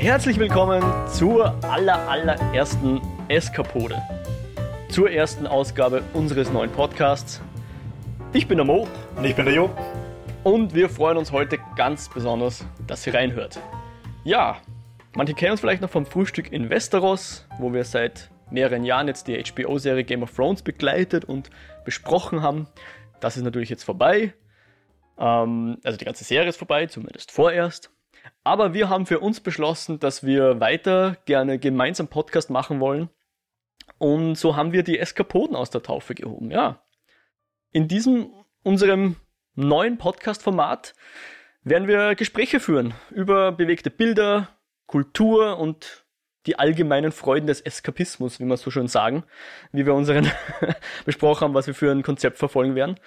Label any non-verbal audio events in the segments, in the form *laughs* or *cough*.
Herzlich willkommen zur aller, allerersten Eskapode. Zur ersten Ausgabe unseres neuen Podcasts. Ich bin der Mo. Und ich bin der Jo. Und wir freuen uns heute ganz besonders, dass ihr reinhört. Ja, manche kennen uns vielleicht noch vom Frühstück in Westeros, wo wir seit mehreren Jahren jetzt die HBO-Serie Game of Thrones begleitet und besprochen haben. Das ist natürlich jetzt vorbei. Ähm, also die ganze Serie ist vorbei, zumindest vorerst. Aber wir haben für uns beschlossen, dass wir weiter gerne gemeinsam Podcast machen wollen. Und so haben wir die Eskapoden aus der Taufe gehoben, ja. In diesem, unserem neuen Podcast-Format werden wir Gespräche führen über bewegte Bilder, Kultur und die allgemeinen Freuden des Eskapismus, wie wir so schön sagen, wie wir unseren *laughs* besprochen haben, was wir für ein Konzept verfolgen werden.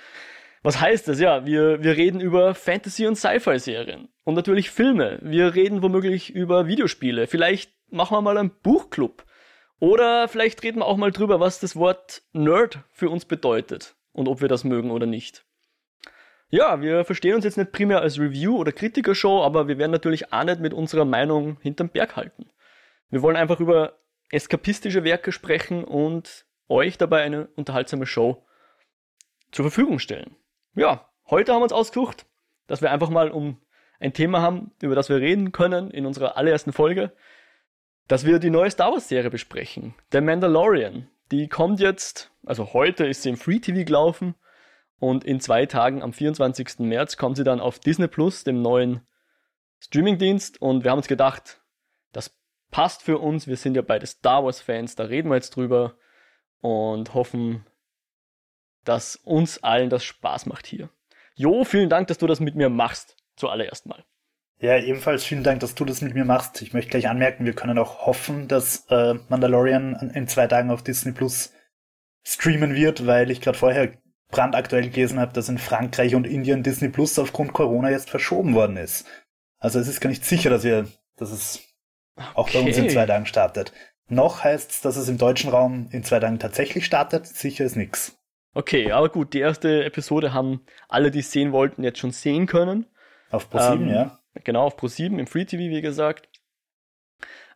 Was heißt das? Ja, wir, wir reden über Fantasy- und Sci-Fi-Serien und natürlich Filme. Wir reden womöglich über Videospiele. Vielleicht machen wir mal einen Buchclub. Oder vielleicht reden wir auch mal drüber, was das Wort Nerd für uns bedeutet und ob wir das mögen oder nicht. Ja, wir verstehen uns jetzt nicht primär als Review- oder Kritikershow, aber wir werden natürlich auch nicht mit unserer Meinung hinterm Berg halten. Wir wollen einfach über eskapistische Werke sprechen und euch dabei eine unterhaltsame Show zur Verfügung stellen ja, heute haben wir uns ausgesucht, dass wir einfach mal um ein Thema haben, über das wir reden können in unserer allerersten Folge, dass wir die neue Star Wars Serie besprechen. The Mandalorian. Die kommt jetzt, also heute ist sie im Free TV gelaufen und in zwei Tagen am 24. März kommt sie dann auf Disney Plus, dem neuen Streamingdienst und wir haben uns gedacht, das passt für uns. Wir sind ja beide Star Wars Fans, da reden wir jetzt drüber und hoffen, dass uns allen das Spaß macht hier. Jo, vielen Dank, dass du das mit mir machst, zuallererst mal. Ja, ebenfalls vielen Dank, dass du das mit mir machst. Ich möchte gleich anmerken, wir können auch hoffen, dass äh, Mandalorian in zwei Tagen auf Disney Plus streamen wird, weil ich gerade vorher brandaktuell gelesen habe, dass in Frankreich und Indien Disney Plus aufgrund Corona jetzt verschoben worden ist. Also es ist gar nicht sicher, dass wir, dass es okay. auch bei uns in zwei Tagen startet. Noch heißt es, dass es im deutschen Raum in zwei Tagen tatsächlich startet. Sicher ist nix. Okay, aber gut, die erste Episode haben alle, die es sehen wollten, jetzt schon sehen können. Auf Pro7, ähm, ja. Genau, auf Pro7 im Free TV, wie gesagt.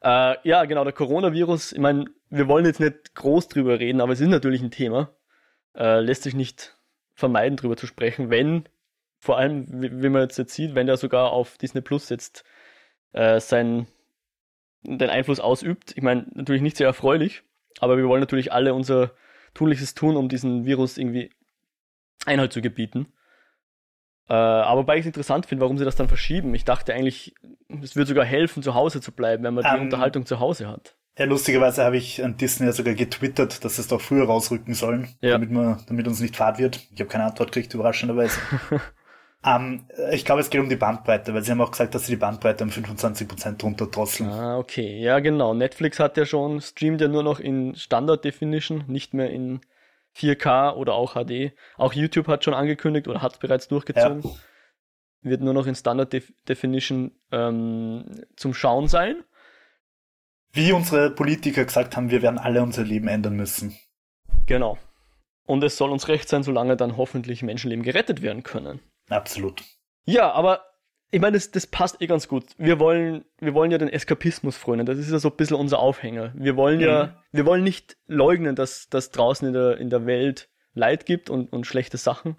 Äh, ja, genau, der Coronavirus, ich meine, wir wollen jetzt nicht groß drüber reden, aber es ist natürlich ein Thema. Äh, lässt sich nicht vermeiden, drüber zu sprechen, wenn, vor allem, wie, wie man jetzt, jetzt sieht, wenn der sogar auf Disney Plus jetzt äh, seinen den Einfluss ausübt. Ich meine, natürlich nicht sehr erfreulich, aber wir wollen natürlich alle unser Tunliches tun, um diesen Virus irgendwie Einhalt zu gebieten. Äh, aber wobei ich es interessant finde, warum sie das dann verschieben. Ich dachte eigentlich, es würde sogar helfen, zu Hause zu bleiben, wenn man um, die ähm, Unterhaltung zu Hause hat. Ja, lustigerweise habe ich an Disney sogar getwittert, dass es doch früher rausrücken sollen, ja. damit, man, damit uns nicht fad wird. Ich habe keine Antwort gekriegt, überraschenderweise. *laughs* Ähm, ich glaube, es geht um die Bandbreite, weil sie haben auch gesagt, dass sie die Bandbreite um 25% runterdrosseln. Ah, okay. Ja, genau. Netflix hat ja schon, streamt ja nur noch in Standard Definition, nicht mehr in 4K oder auch HD. Auch YouTube hat schon angekündigt oder hat bereits durchgezogen. Ja. Wird nur noch in Standard Def Definition ähm, zum Schauen sein. Wie unsere Politiker gesagt haben, wir werden alle unser Leben ändern müssen. Genau. Und es soll uns recht sein, solange dann hoffentlich Menschenleben gerettet werden können. Absolut. Ja, aber ich meine, das, das passt eh ganz gut. Wir wollen, wir wollen ja den Eskapismus frönen. Das ist ja so ein bisschen unser Aufhänger. Wir wollen ja, mhm. wir wollen nicht leugnen, dass, dass draußen in der, in der Welt Leid gibt und, und schlechte Sachen.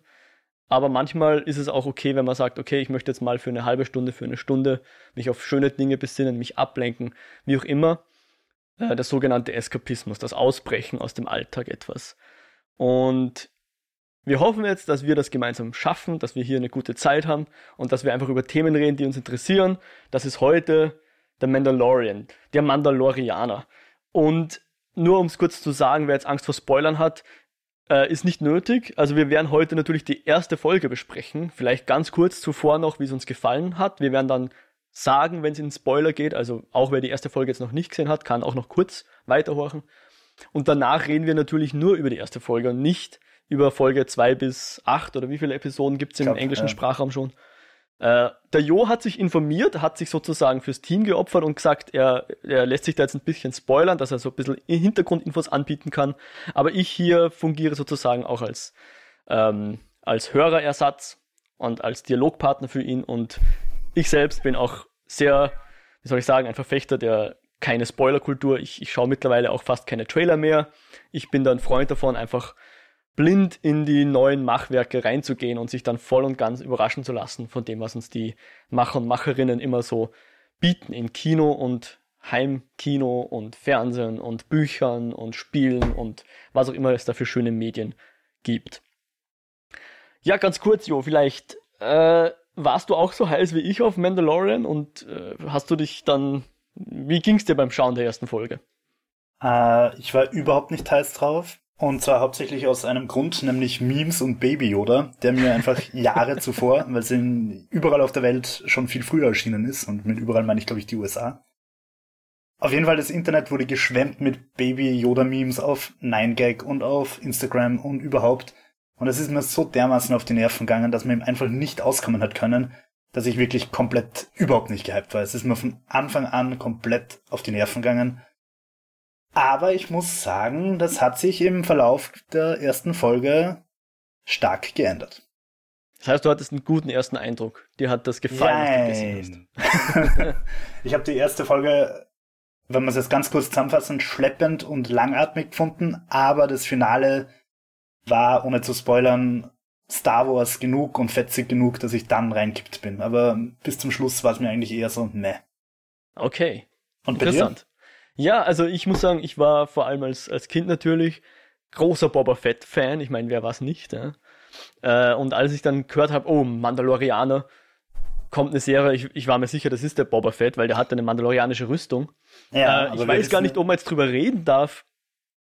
Aber manchmal ist es auch okay, wenn man sagt, okay, ich möchte jetzt mal für eine halbe Stunde, für eine Stunde mich auf schöne Dinge besinnen, mich ablenken, wie auch immer. Äh, der sogenannte Eskapismus, das Ausbrechen aus dem Alltag etwas. Und wir hoffen jetzt, dass wir das gemeinsam schaffen, dass wir hier eine gute Zeit haben und dass wir einfach über Themen reden, die uns interessieren. Das ist heute der Mandalorian, der Mandalorianer. Und nur um es kurz zu sagen, wer jetzt Angst vor Spoilern hat, äh, ist nicht nötig. Also wir werden heute natürlich die erste Folge besprechen. Vielleicht ganz kurz zuvor noch, wie es uns gefallen hat. Wir werden dann sagen, wenn es in Spoiler geht. Also auch wer die erste Folge jetzt noch nicht gesehen hat, kann auch noch kurz weiterhorchen. Und danach reden wir natürlich nur über die erste Folge und nicht über Folge 2 bis 8 oder wie viele Episoden gibt es im glaub, englischen ja. Sprachraum schon. Äh, der Jo hat sich informiert, hat sich sozusagen fürs Team geopfert und gesagt, er, er lässt sich da jetzt ein bisschen spoilern, dass er so ein bisschen Hintergrundinfos anbieten kann. Aber ich hier fungiere sozusagen auch als, ähm, als Hörerersatz und als Dialogpartner für ihn und ich selbst bin auch sehr wie soll ich sagen, ein Verfechter der keine Spoilerkultur. Ich, ich schaue mittlerweile auch fast keine Trailer mehr. Ich bin da ein Freund davon, einfach blind in die neuen Machwerke reinzugehen und sich dann voll und ganz überraschen zu lassen von dem, was uns die Macher und Macherinnen immer so bieten in Kino und Heimkino und Fernsehen und Büchern und Spielen und was auch immer es da für schöne Medien gibt. Ja, ganz kurz, Jo, vielleicht äh, warst du auch so heiß wie ich auf Mandalorian und äh, hast du dich dann, wie ging es dir beim Schauen der ersten Folge? Äh, ich war überhaupt nicht heiß drauf. Und zwar hauptsächlich aus einem Grund, nämlich Memes und Baby Yoda, der mir einfach *laughs* Jahre zuvor, weil es überall auf der Welt schon viel früher erschienen ist, und mit überall meine ich, glaube ich, die USA. Auf jeden Fall, das Internet wurde geschwemmt mit Baby Yoda Memes auf 9gag und auf Instagram und überhaupt. Und es ist mir so dermaßen auf die Nerven gegangen, dass man ihm einfach nicht auskommen hat können, dass ich wirklich komplett überhaupt nicht gehypt war. Es ist mir von Anfang an komplett auf die Nerven gegangen. Aber ich muss sagen, das hat sich im Verlauf der ersten Folge stark geändert. Das heißt, du hattest einen guten ersten Eindruck. Dir hat das gefallen, Nein. *laughs* ich habe die erste Folge, wenn man es jetzt ganz kurz zusammenfassen, schleppend und langatmig gefunden, aber das Finale war, ohne zu spoilern, Star Wars genug und fetzig genug, dass ich dann reingekippt bin. Aber bis zum Schluss war es mir eigentlich eher so, ne. Okay. Und Interessant. Ja, also ich muss sagen, ich war vor allem als, als Kind natürlich großer Boba Fett-Fan. Ich meine, wer war es nicht? Ja? Äh, und als ich dann gehört habe, oh, Mandalorianer, kommt eine Serie, ich, ich war mir sicher, das ist der Boba Fett, weil der hat eine mandalorianische Rüstung. Ja, äh, ich weiß gar nicht, ob man jetzt drüber reden darf,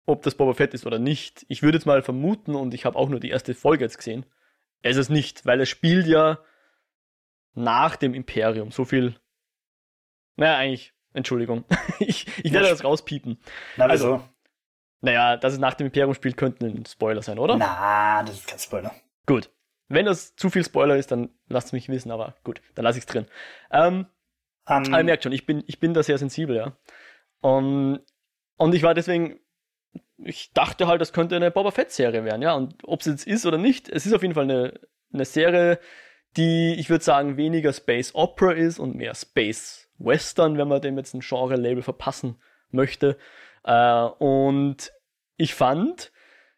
ob das Boba Fett ist oder nicht. Ich würde jetzt mal vermuten, und ich habe auch nur die erste Folge jetzt gesehen, es ist nicht, weil es spielt ja nach dem Imperium. So viel. Naja, eigentlich, Entschuldigung. *laughs* ich, ich werde das rauspiepen. Na, also, also, naja, dass es nach dem Imperium spielt, könnte ein Spoiler sein, oder? Na, das ist kein Spoiler. Gut. Wenn das zu viel Spoiler ist, dann lasst es mich wissen, aber gut, dann lasse ich es drin. Ähm, um, aber ihr merkt schon, ich bin, ich bin da sehr sensibel, ja. Und, und ich war deswegen ich dachte halt, das könnte eine Boba Fett-Serie werden, ja. Und ob es jetzt ist oder nicht, es ist auf jeden Fall eine, eine Serie, die, ich würde sagen, weniger Space Opera ist und mehr Space Western, wenn man dem jetzt ein Genre-Label verpassen möchte. Äh, und ich fand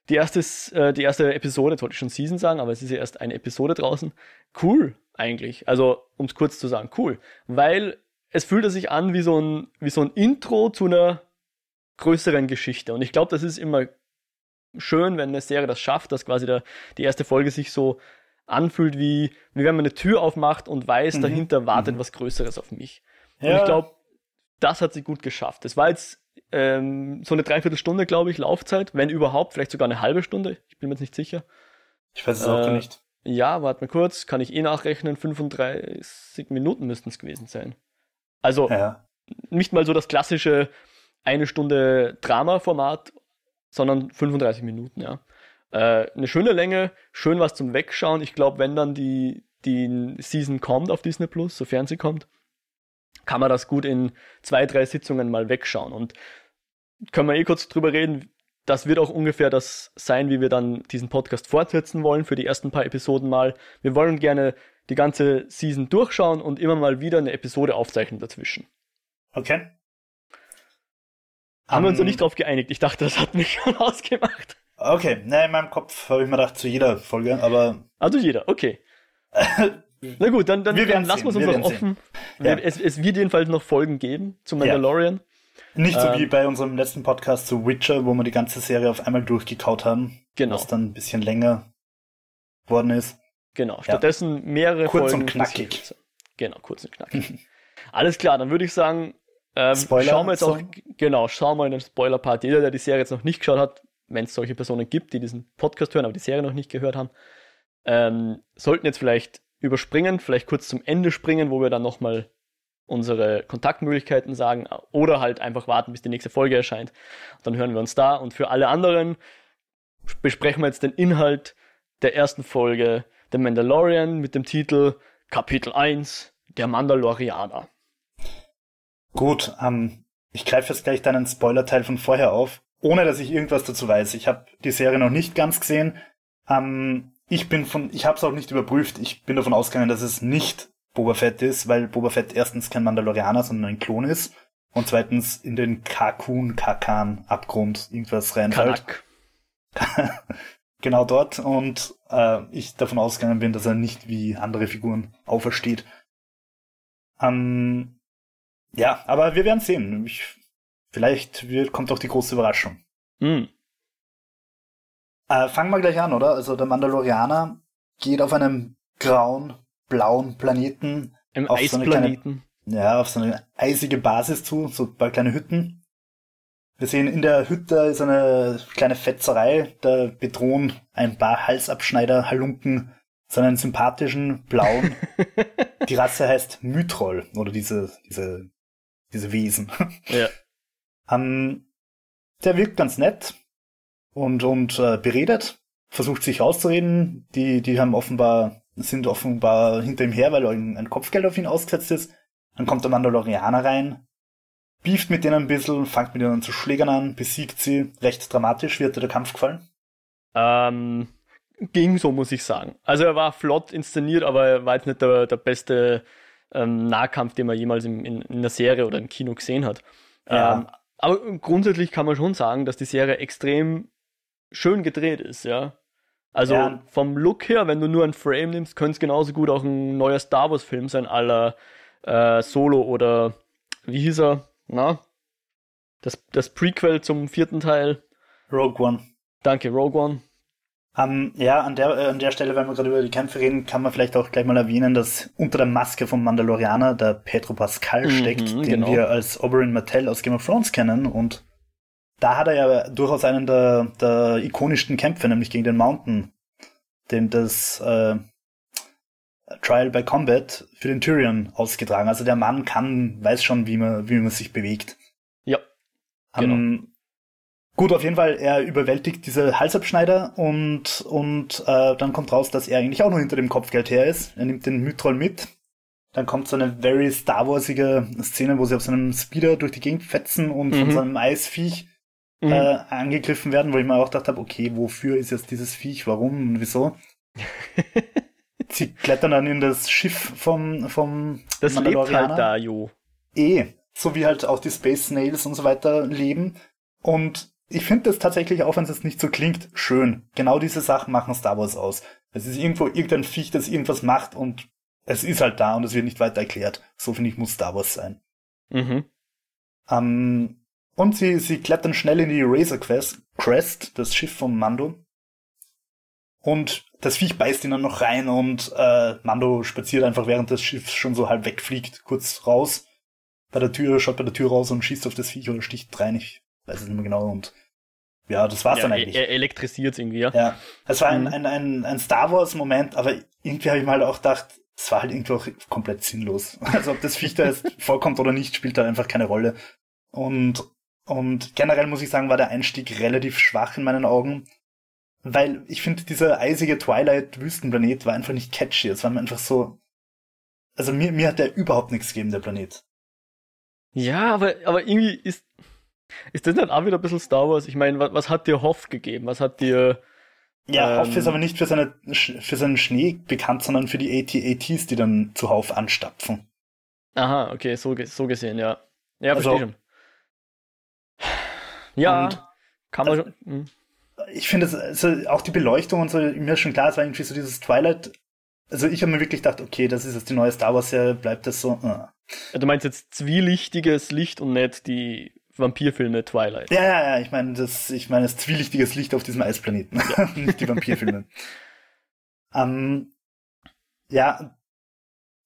die erste, äh, die erste Episode, jetzt wollte ich schon Season sagen, aber es ist ja erst eine Episode draußen, cool eigentlich. Also, um es kurz zu sagen, cool. Weil es fühlte sich an wie so ein, wie so ein Intro zu einer größeren Geschichte. Und ich glaube, das ist immer schön, wenn eine Serie das schafft, dass quasi der, die erste Folge sich so anfühlt, wie, wie wenn man eine Tür aufmacht und weiß, mhm. dahinter wartet mhm. was Größeres auf mich. Ja. Und ich glaube, das hat sie gut geschafft. Es war jetzt ähm, so eine Dreiviertelstunde, glaube ich, Laufzeit, wenn überhaupt, vielleicht sogar eine halbe Stunde. Ich bin mir jetzt nicht sicher. Ich weiß es äh, auch nicht. Ja, warte mal kurz, kann ich eh nachrechnen, 35 Minuten müssten es gewesen sein. Also ja. nicht mal so das klassische eine Stunde Drama-Format, sondern 35 Minuten, ja. Äh, eine schöne Länge, schön was zum Wegschauen. Ich glaube, wenn dann die, die Season kommt auf Disney Plus, sofern sie kommt, kann man das gut in zwei, drei Sitzungen mal wegschauen. Und können wir eh kurz drüber reden. Das wird auch ungefähr das sein, wie wir dann diesen Podcast fortsetzen wollen für die ersten paar Episoden mal. Wir wollen gerne die ganze Season durchschauen und immer mal wieder eine Episode aufzeichnen dazwischen. Okay. Haben um, wir uns noch nicht drauf geeinigt. Ich dachte, das hat mich *laughs* schon ausgemacht. Okay, ne, in meinem Kopf habe ich mir gedacht, zu jeder Folge, aber. Also jeder, okay. *laughs* Na gut, dann, dann, dann lassen wir es uns noch offen. Ja. Es, es, wird jedenfalls noch Folgen geben zu Mandalorian. Ja. Nicht so ähm, wie bei unserem letzten Podcast zu Witcher, wo wir die ganze Serie auf einmal durchgekaut haben. Genau. Was dann ein bisschen länger worden ist. Genau, stattdessen ja. mehrere kurz Folgen. Kurz und knackig. Genau, kurz und knackig. *laughs* Alles klar, dann würde ich sagen, ähm, Spoiler schauen wir jetzt auch, genau, schauen wir in den Spoiler-Part. Jeder, der die Serie jetzt noch nicht geschaut hat, wenn es solche Personen gibt, die diesen Podcast hören, aber die Serie noch nicht gehört haben, ähm, sollten jetzt vielleicht überspringen, vielleicht kurz zum Ende springen, wo wir dann nochmal unsere Kontaktmöglichkeiten sagen oder halt einfach warten, bis die nächste Folge erscheint. Dann hören wir uns da und für alle anderen besprechen wir jetzt den Inhalt der ersten Folge The Mandalorian mit dem Titel Kapitel 1 Der Mandalorianer. Gut, ähm, ich greife jetzt gleich deinen Spoiler-Teil von vorher auf, ohne dass ich irgendwas dazu weiß. Ich habe die Serie noch nicht ganz gesehen. Ähm, ich bin von, ich habe es auch nicht überprüft. Ich bin davon ausgegangen, dass es nicht Boba Fett ist, weil Boba Fett erstens kein Mandalorianer, sondern ein Klon ist und zweitens in den Kakun, Kakan, Abgrund irgendwas reinfällt. *laughs* genau dort und äh, ich davon ausgegangen bin, dass er nicht wie andere Figuren aufersteht. Ähm, ja, aber wir werden sehen. Ich, vielleicht wird, kommt auch die große Überraschung. Mhm. Äh, fangen wir gleich an, oder? Also der Mandalorianer geht auf einem grauen, blauen Planeten. Im auf Eisplaneten. So kleine, ja, auf so eine eisige Basis zu, so ein paar kleine Hütten. Wir sehen in der Hütte ist eine kleine Fetzerei, da bedrohen ein paar Halsabschneider, Halunken, so einen sympathischen blauen. *laughs* Die Rasse heißt Mytrol, oder diese, diese, diese Wesen. Ja. Um, *laughs* der wirkt ganz nett und, und äh, beredet, versucht sich auszureden. Die, die haben offenbar, sind offenbar hinter ihm her, weil ein Kopfgeld auf ihn ausgesetzt ist. Dann kommt der Mandalorianer rein, beeft mit denen ein bisschen, fängt mit ihnen zu Schlägern an, besiegt sie. Recht dramatisch. Wie hat dir der Kampf gefallen? Ähm, ging so, muss ich sagen. Also er war flott inszeniert, aber er war jetzt nicht der, der beste ähm, Nahkampf, den man jemals in, in, in der Serie oder im Kino gesehen hat. Ja. Ähm, aber grundsätzlich kann man schon sagen, dass die Serie extrem schön gedreht ist, ja. Also ja. vom Look her, wenn du nur ein Frame nimmst, könnte es genauso gut auch ein neuer Star Wars Film sein, aller äh, Solo oder wie hieß er? Na? Das, das Prequel zum vierten Teil. Rogue One. Danke, Rogue One. Um, ja, an der, äh, an der Stelle, wenn wir gerade über die Kämpfe reden, kann man vielleicht auch gleich mal erwähnen, dass unter der Maske vom Mandalorianer der Pedro Pascal mhm, steckt, den genau. wir als Oberyn Martell aus Game of Thrones kennen. Und da hat er ja durchaus einen der, der ikonischsten Kämpfe, nämlich gegen den Mountain, den das äh, Trial by Combat für den Tyrion ausgetragen. Also der Mann kann, weiß schon, wie man, wie man sich bewegt. Ja. Genau. Um, gut, auf jeden Fall, er überwältigt diese Halsabschneider und, und äh, dann kommt raus, dass er eigentlich auch noch hinter dem Kopfgeld her ist. Er nimmt den Mythrol mit. Dann kommt so eine very Star Warsige Szene, wo sie auf so einem Speeder durch die Gegend fetzen und mhm. von so einem Eisviech mhm. äh, angegriffen werden, wo ich mir auch gedacht habe, okay, wofür ist jetzt dieses Viech, warum und wieso? *laughs* sie klettern dann in das Schiff vom, vom Das lebt halt da, jo. Eh, so wie halt auch die Space Snails und so weiter leben. Und ich finde das tatsächlich, auch wenn es jetzt nicht so klingt, schön. Genau diese Sachen machen Star Wars aus. Es ist irgendwo irgendein Viech, das irgendwas macht und es ist halt da und es wird nicht weiter erklärt. So finde ich, muss Star Wars sein. Mhm. Ähm, und sie, sie klettern schnell in die Razor Quest, Crest, das Schiff vom Mando. Und das Viech beißt ihn dann noch rein und äh, Mando spaziert einfach während das Schiff schon so halb wegfliegt, kurz raus. Bei der Tür, schaut bei der Tür raus und schießt auf das Viech oder sticht rein, ich weiß es nicht mehr genau. Und ja, das war's ja, dann eigentlich. Er elektrisiert irgendwie, ja. Ja, es war ein, mhm. ein, ein, ein Star Wars-Moment, aber irgendwie habe ich mal auch gedacht, es war halt irgendwie auch komplett sinnlos. *laughs* Also ob das Viech da jetzt *laughs* vorkommt oder nicht, spielt da einfach keine Rolle. Und, und generell muss ich sagen, war der Einstieg relativ schwach in meinen Augen weil ich finde, dieser eisige Twilight-Wüstenplanet war einfach nicht catchy. Es war einfach so. Also mir, mir hat der überhaupt nichts gegeben, der Planet. Ja, aber, aber irgendwie ist, ist das nicht auch wieder ein bisschen Star Wars? Ich meine, was, was hat dir Hoff gegeben? Was hat dir. Ja, ähm, Hoff ist aber nicht für, seine, für seinen Schnee bekannt, sondern für die AT-ATs, die dann zuhauf anstapfen. Aha, okay, so, so gesehen, ja. Ja, also, verstehe schon. Ja, kann man schon. Hm ich finde, also auch die Beleuchtung und so, mir ist schon klar, es war irgendwie so dieses Twilight. Also ich habe mir wirklich gedacht, okay, das ist jetzt die neue Star Wars-Serie, bleibt das so. Uh. Du meinst jetzt zwielichtiges Licht und nicht die Vampirfilme Twilight. Ja, ja, ja, ich meine, das, ich meine, das zwielichtiges Licht auf diesem Eisplaneten, ja. *laughs* nicht die Vampirfilme. ähm, ja,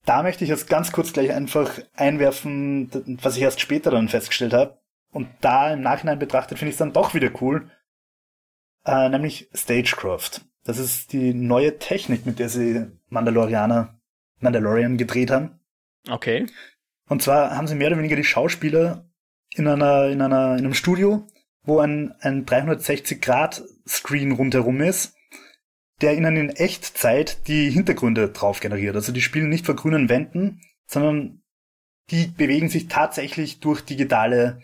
da möchte ich jetzt ganz kurz gleich einfach einwerfen, was ich erst später dann festgestellt habe. Und da im Nachhinein betrachtet finde ich es dann doch wieder cool, äh, nämlich Stagecraft. Das ist die neue Technik, mit der sie Mandalorianer, Mandalorian gedreht haben. Okay. Und zwar haben sie mehr oder weniger die Schauspieler in einer, in einer, in einem Studio, wo ein, ein 360-Grad-Screen rundherum ist, der ihnen in Echtzeit die Hintergründe drauf generiert. Also die spielen nicht vor grünen Wänden, sondern die bewegen sich tatsächlich durch digitale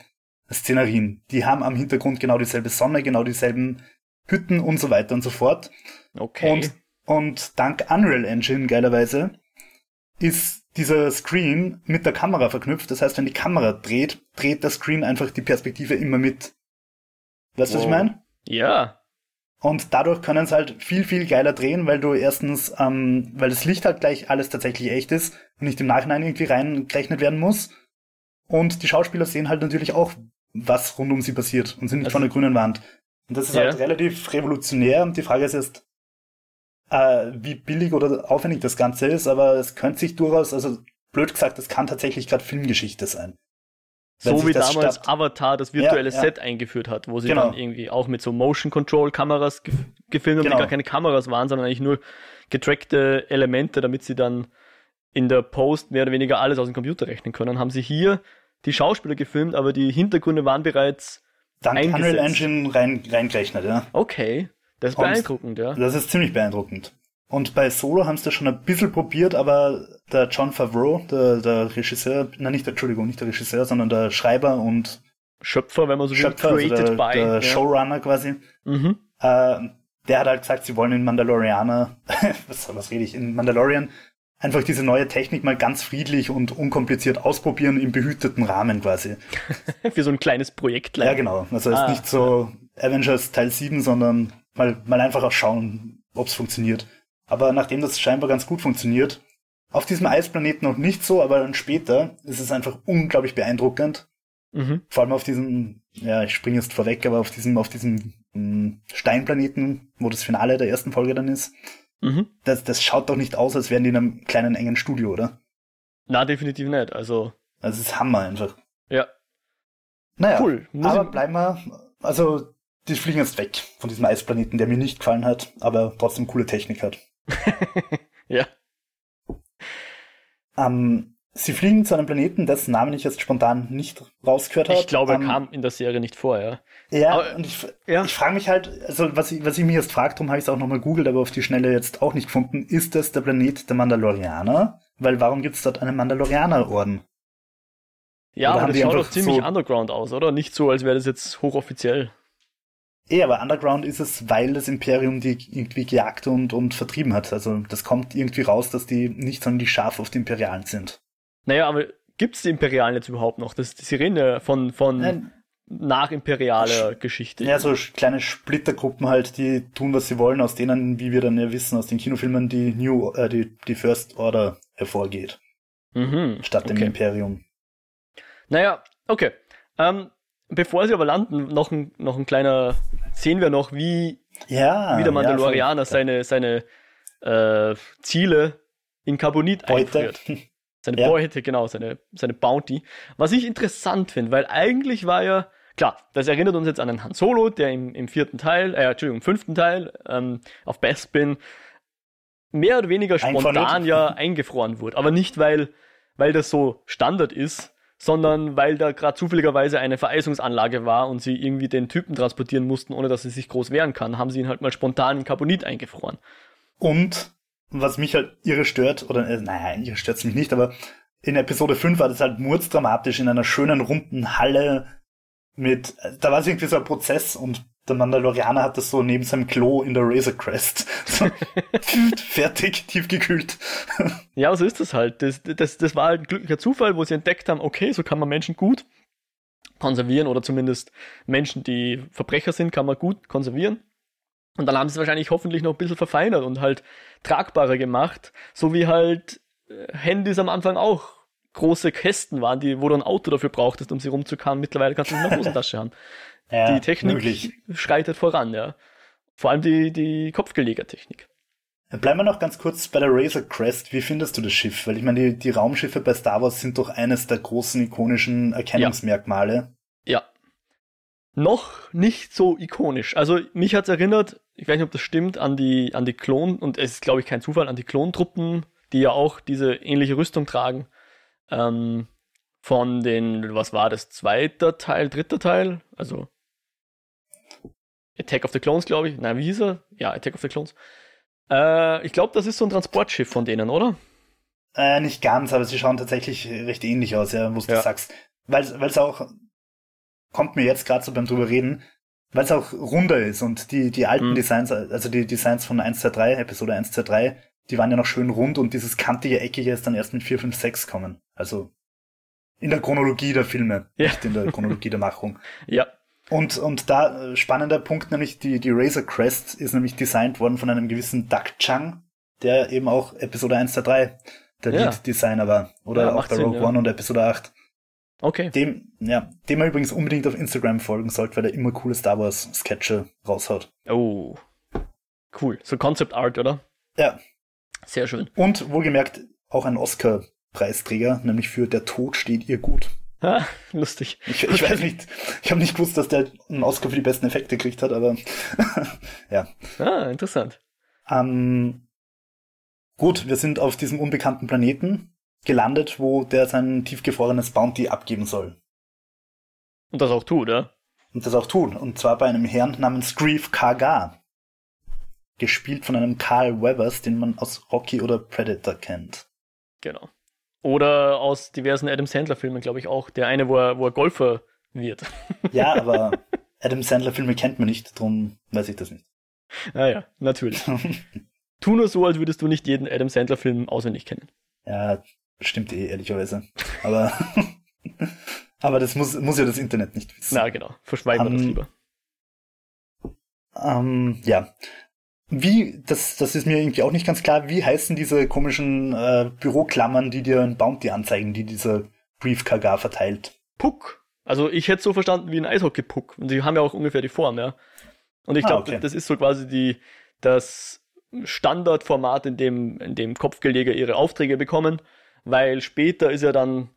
Szenerien. Die haben am Hintergrund genau dieselbe Sonne, genau dieselben Hütten und so weiter und so fort. Okay. Und, und dank Unreal Engine, geilerweise, ist dieser Screen mit der Kamera verknüpft. Das heißt, wenn die Kamera dreht, dreht der Screen einfach die Perspektive immer mit. Weißt du, was ich meine? Ja. Und dadurch können sie halt viel, viel geiler drehen, weil du erstens, ähm, weil das Licht halt gleich alles tatsächlich echt ist und nicht im Nachhinein irgendwie reingerechnet werden muss. Und die Schauspieler sehen halt natürlich auch, was rund um sie passiert und sind nicht also, von der grünen Wand. Und das ist ja. halt relativ revolutionär. Und die Frage ist jetzt, äh, wie billig oder aufwendig das Ganze ist, aber es könnte sich durchaus, also blöd gesagt, es kann tatsächlich gerade Filmgeschichte sein. So wie damals statt... Avatar das virtuelle ja, Set eingeführt hat, wo sie genau. dann irgendwie auch mit so Motion Control Kameras ge gefilmt haben, genau. die gar keine Kameras waren, sondern eigentlich nur getrackte Elemente, damit sie dann in der Post mehr oder weniger alles aus dem Computer rechnen können. Haben sie hier die Schauspieler gefilmt, aber die Hintergründe waren bereits Dank Unreal Engine rein, reingerechnet, ja. Okay. Das ist beeindruckend, ja. Das ist ziemlich beeindruckend. Und bei Solo haben sie das schon ein bisschen probiert, aber der John Favreau, der, der Regisseur, nein, nicht der, Entschuldigung, nicht der Regisseur, sondern der Schreiber und Schöpfer, wenn man so will, Schöpfer, also der, by, der ja. Showrunner quasi, mhm. äh, der hat halt gesagt, sie wollen in Mandalorianer, *laughs* was, was rede ich, in Mandalorian einfach diese neue Technik mal ganz friedlich und unkompliziert ausprobieren im behüteten Rahmen quasi. *laughs* Für so ein kleines Projekt. Ja, genau. Also ah. ist nicht so Avengers Teil 7, sondern mal, mal einfach auch schauen, ob es funktioniert. Aber nachdem das scheinbar ganz gut funktioniert, auf diesem Eisplaneten noch nicht so, aber dann später ist es einfach unglaublich beeindruckend. Mhm. Vor allem auf diesem, ja, ich springe jetzt vorweg, aber auf diesem, auf diesem hm, Steinplaneten, wo das Finale der ersten Folge dann ist. Mhm. Das, das schaut doch nicht aus, als wären die in einem kleinen engen Studio, oder? Na, definitiv nicht. Also. Das ist Hammer einfach. Ja. Naja, cool. Muss aber bleiben wir, also die fliegen jetzt weg von diesem Eisplaneten, der mir nicht gefallen hat, aber trotzdem coole Technik hat. *laughs* ja. Ähm, sie fliegen zu einem Planeten, dessen Namen ich jetzt spontan nicht rausgehört habe. Ich glaube, er ähm, kam in der Serie nicht vor, ja. Ja, aber, und ich, ja. ich frage mich halt, also was ich, was ich mich jetzt frage, darum habe ich es auch nochmal googelt, aber auf die Schnelle jetzt auch nicht gefunden, ist das der Planet der Mandalorianer? Weil warum gibt es dort einen Mandalorianer-Orden? Ja, oder aber das schaut doch ziemlich so underground aus, oder? Nicht so, als wäre das jetzt hochoffiziell. Eh, aber Underground ist es, weil das Imperium die irgendwie gejagt und, und vertrieben hat. Also das kommt irgendwie raus, dass die nicht sonderlich die scharf auf die Imperialen sind. Naja, aber gibt es die Imperialen jetzt überhaupt noch? Das, die reden von, von Nein. Nachimperialer Geschichte. Ja, so kleine Splittergruppen halt, die tun, was sie wollen, aus denen, wie wir dann ja wissen, aus den Kinofilmen die New, äh, die, die First Order hervorgeht. Mhm, statt okay. dem Imperium. Naja, okay. Ähm, bevor sie aber landen, noch ein, noch ein kleiner, sehen wir noch, wie, ja, wie der Mandalorianer ja, seine, seine äh, Ziele in Carbonit Beute. einführt. *laughs* Seine ja. Beute, genau, seine, seine Bounty. Was ich interessant finde, weil eigentlich war ja, klar, das erinnert uns jetzt an einen Han Solo, der im, im vierten Teil, äh, Entschuldigung, im fünften Teil ähm, auf Bespin mehr oder weniger spontan ja eingefroren wurde. Aber nicht, weil, weil das so Standard ist, sondern weil da gerade zufälligerweise eine Vereisungsanlage war und sie irgendwie den Typen transportieren mussten, ohne dass er sich groß wehren kann, haben sie ihn halt mal spontan in Carbonit eingefroren. Und was mich halt irre stört, oder äh, naja, irre stört mich nicht, aber in Episode 5 war das halt murzdramatisch in einer schönen runden Halle mit, da war es irgendwie so ein Prozess und der Mandalorianer hat das so neben seinem Klo in der Razor Crest. *laughs* So, *laughs* fertig, tiefgekühlt. ja, so ist das halt. Das, das, das war halt ein glücklicher Zufall, wo sie entdeckt haben, okay, so kann man Menschen gut konservieren oder zumindest Menschen, die Verbrecher sind, kann man gut konservieren. Und dann haben sie es wahrscheinlich hoffentlich noch ein bisschen verfeinert und halt tragbarer gemacht, so wie halt äh, Handys am Anfang auch große Kästen waren, die, wo du ein Auto dafür brauchtest, um sie rumzukamen. Mittlerweile kannst du sie in der Hosentasche haben. *laughs* Ja, die Technik möglich. schreitet voran, ja. Vor allem die, die Kopfgelegertechnik. Bleiben wir noch ganz kurz bei der Razor Crest. Wie findest du das Schiff? Weil ich meine, die, die Raumschiffe bei Star Wars sind doch eines der großen ikonischen Erkennungsmerkmale. Ja. ja. Noch nicht so ikonisch. Also mich hat's erinnert, ich weiß nicht, ob das stimmt, an die, an die Klon, und es ist, glaube ich, kein Zufall, an die Klontruppen, die ja auch diese ähnliche Rüstung tragen. Ähm, von den, was war das, zweiter Teil, dritter Teil? Also Attack of the Clones, glaube ich. Nein, wie hieß er? Ja, Attack of the Clones. Äh, ich glaube, das ist so ein Transportschiff von denen, oder? Äh, nicht ganz, aber sie schauen tatsächlich recht ähnlich aus, ja, wo du ja. sagst. Weil es auch, kommt mir jetzt gerade so beim drüber reden, weil es auch runder ist und die, die alten mhm. Designs, also die Designs von 1, 2, 3, Episode 1, 2, 3, die waren ja noch schön rund und dieses kantige, eckige ist dann erst mit 4, 5, 6 kommen. Also in der Chronologie der Filme, ja. nicht in der Chronologie der Machung. *laughs* Ja. Und, und da, äh, spannender Punkt, nämlich die, die Razor Crest ist nämlich designt worden von einem gewissen Duck Chang, der eben auch Episode 1 der 3 der ja. Lead-Designer war. Oder ja, auch bei Rogue Sinn, One und Episode 8. Okay. Dem, ja, dem man übrigens unbedingt auf Instagram folgen sollte, weil er immer coole Star Wars Sketche raushaut. Oh. Cool. So Concept Art, oder? Ja. Sehr schön. Und wohlgemerkt auch ein Oscar-Preisträger, nämlich für Der Tod steht ihr gut. Ah, lustig. Ich, ich weiß nicht, ich habe nicht gewusst, dass der einen Oscar für die besten Effekte gekriegt hat, aber *laughs* ja. Ah, interessant. Ähm, gut, wir sind auf diesem unbekannten Planeten gelandet, wo der sein tiefgefrorenes Bounty abgeben soll. Und das auch tut, oder? Und das auch tut. Und zwar bei einem Herrn namens Grief Kaga. Gespielt von einem Carl Weathers, den man aus Rocky oder Predator kennt. Genau. Oder aus diversen Adam Sandler-Filmen, glaube ich auch. Der eine, wo er, wo er Golfer wird. *laughs* Ja, aber *laughs* Adam Sandler-Filme kennt man nicht, darum weiß ich das nicht. Naja, ah natürlich. *laughs* tu nur so, als würdest du nicht jeden Adam Sandler-Film auswendig kennen. Ja, stimmt eh, ehrlicherweise. Aber, aber das muss, muss ja das Internet nicht wissen. Na, genau. Verschweigen um, wir das ähm, lieber. Ähm, ja. Wie, das, das ist mir irgendwie auch nicht ganz klar, wie heißen diese komischen äh, Büroklammern, die dir ein Bounty anzeigen, die dieser Brief Kagar verteilt? Puck. Also ich hätte so verstanden wie ein Eishockey-Puck. Und die haben ja auch ungefähr die Form, ja. Und ich glaube, ah, okay. das ist so quasi die, das Standardformat, in dem, in dem Kopfgeldjäger ihre Aufträge bekommen, weil später ist ja dann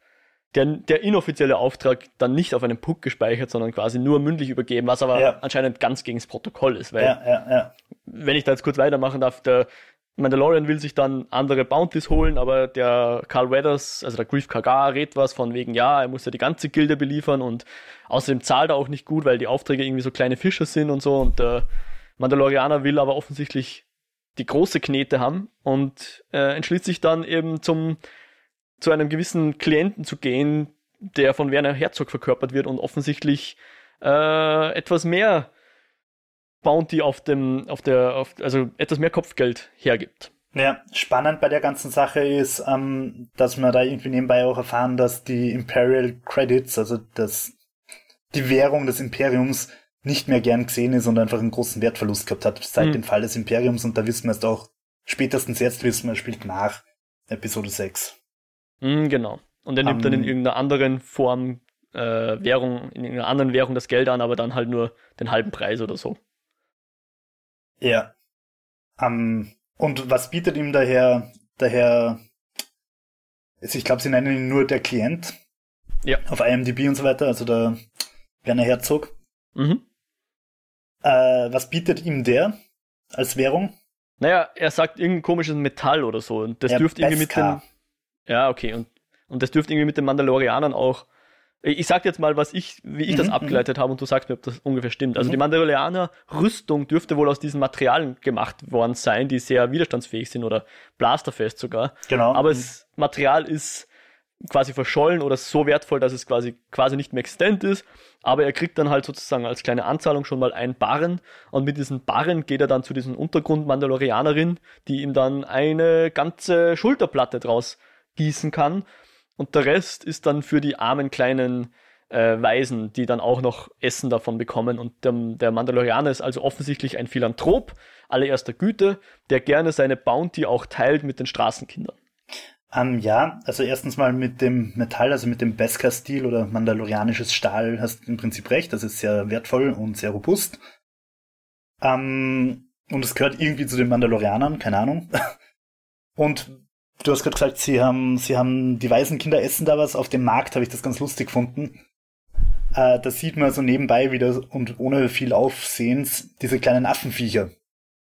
der, der inoffizielle Auftrag dann nicht auf einem Puck gespeichert, sondern quasi nur mündlich übergeben, was aber ja. anscheinend ganz gegen das Protokoll ist. Weil, ja, wenn ich da jetzt kurz weitermachen darf, der Mandalorian will sich dann andere Bounties holen, aber der Carl Weathers, also der Grief Kagar, redet was von wegen, ja, er muss ja die ganze Gilde beliefern und außerdem zahlt er auch nicht gut, weil die Aufträge irgendwie so kleine Fische sind und so und der Mandalorianer will aber offensichtlich die große Knete haben und äh, entschließt sich dann eben zum zu einem gewissen Klienten zu gehen, der von Werner Herzog verkörpert wird und offensichtlich äh, etwas mehr Bounty auf dem, auf der, auf, also etwas mehr Kopfgeld hergibt. Ja, spannend bei der ganzen Sache ist, ähm, dass wir da irgendwie nebenbei auch erfahren, dass die Imperial Credits, also das, die Währung des Imperiums, nicht mehr gern gesehen ist und einfach einen großen Wertverlust gehabt hat seit mhm. dem Fall des Imperiums und da wissen wir es auch, spätestens jetzt wissen wir, es spielt nach Episode 6. Mm, genau. Und er nimmt um, dann in irgendeiner anderen Form äh, Währung, in irgendeiner anderen Währung das Geld an, aber dann halt nur den halben Preis oder so. Ja. Um, und was bietet ihm daher, daher, also ich glaube, sie nennen ihn nur der Klient. Ja. Auf IMDb und so weiter, also der Werner Herzog. Mhm. Äh, was bietet ihm der als Währung? Naja, er sagt irgendein komisches Metall oder so. Und das ja, dürfte irgendwie mit dem, ja, okay. Und, und das dürfte irgendwie mit den Mandalorianern auch. Ich sag jetzt mal, was ich, wie ich mhm, das mhm. abgeleitet habe und du sagst mir, ob das ungefähr stimmt. Also mhm. die Mandalorianer-Rüstung dürfte wohl aus diesen Materialien gemacht worden sein, die sehr widerstandsfähig sind oder blasterfest sogar. Genau. Aber das Material ist quasi verschollen oder so wertvoll, dass es quasi, quasi nicht mehr existent ist. Aber er kriegt dann halt sozusagen als kleine Anzahlung schon mal einen Barren und mit diesen Barren geht er dann zu diesen Untergrund-Mandalorianerin, die ihm dann eine ganze Schulterplatte draus gießen kann. Und der Rest ist dann für die armen kleinen äh, Waisen, die dann auch noch Essen davon bekommen. Und der, der Mandalorianer ist also offensichtlich ein Philanthrop allererster Güte, der gerne seine Bounty auch teilt mit den Straßenkindern. Um, ähm, ja, also erstens mal mit dem Metall, also mit dem Beskar-Stil oder mandalorianisches Stahl hast du im Prinzip recht. Das ist sehr wertvoll und sehr robust. Um, ähm, und es gehört irgendwie zu den Mandalorianern, keine Ahnung. *laughs* Und Du hast gerade gesagt, sie haben, sie haben die Waisenkinder essen da was. Auf dem Markt habe ich das ganz lustig gefunden. Äh, da sieht man so nebenbei wieder und ohne viel Aufsehens diese kleinen Affenviecher.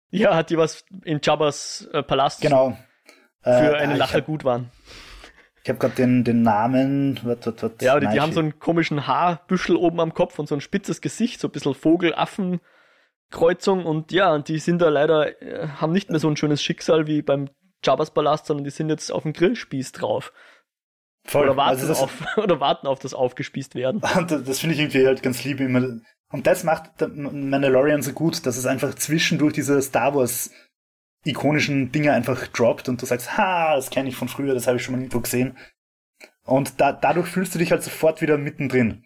Ja, hat die was in Jabbas äh, Palast genau. für äh, eine Lache hab, gut waren. Ich habe gerade den, den Namen. Wat, wat, wat, ja, die, die haben so einen komischen Haarbüschel oben am Kopf und so ein spitzes Gesicht, so ein bisschen Vogel-Affen-Kreuzung und ja, die sind da leider, äh, haben nicht mehr so ein schönes Schicksal wie beim Jabba's Palast, sondern die sind jetzt auf dem Grillspieß drauf. Voll. Oder warten, also auf, *laughs* oder warten auf das aufgespießt werden. *laughs* Das finde ich irgendwie halt ganz lieb immer. Und das macht Mandalorian so gut, dass es einfach zwischendurch diese Star Wars ikonischen Dinge einfach droppt und du sagst, ha, das kenne ich von früher, das habe ich schon mal irgendwo gesehen. Und da, dadurch fühlst du dich halt sofort wieder mittendrin.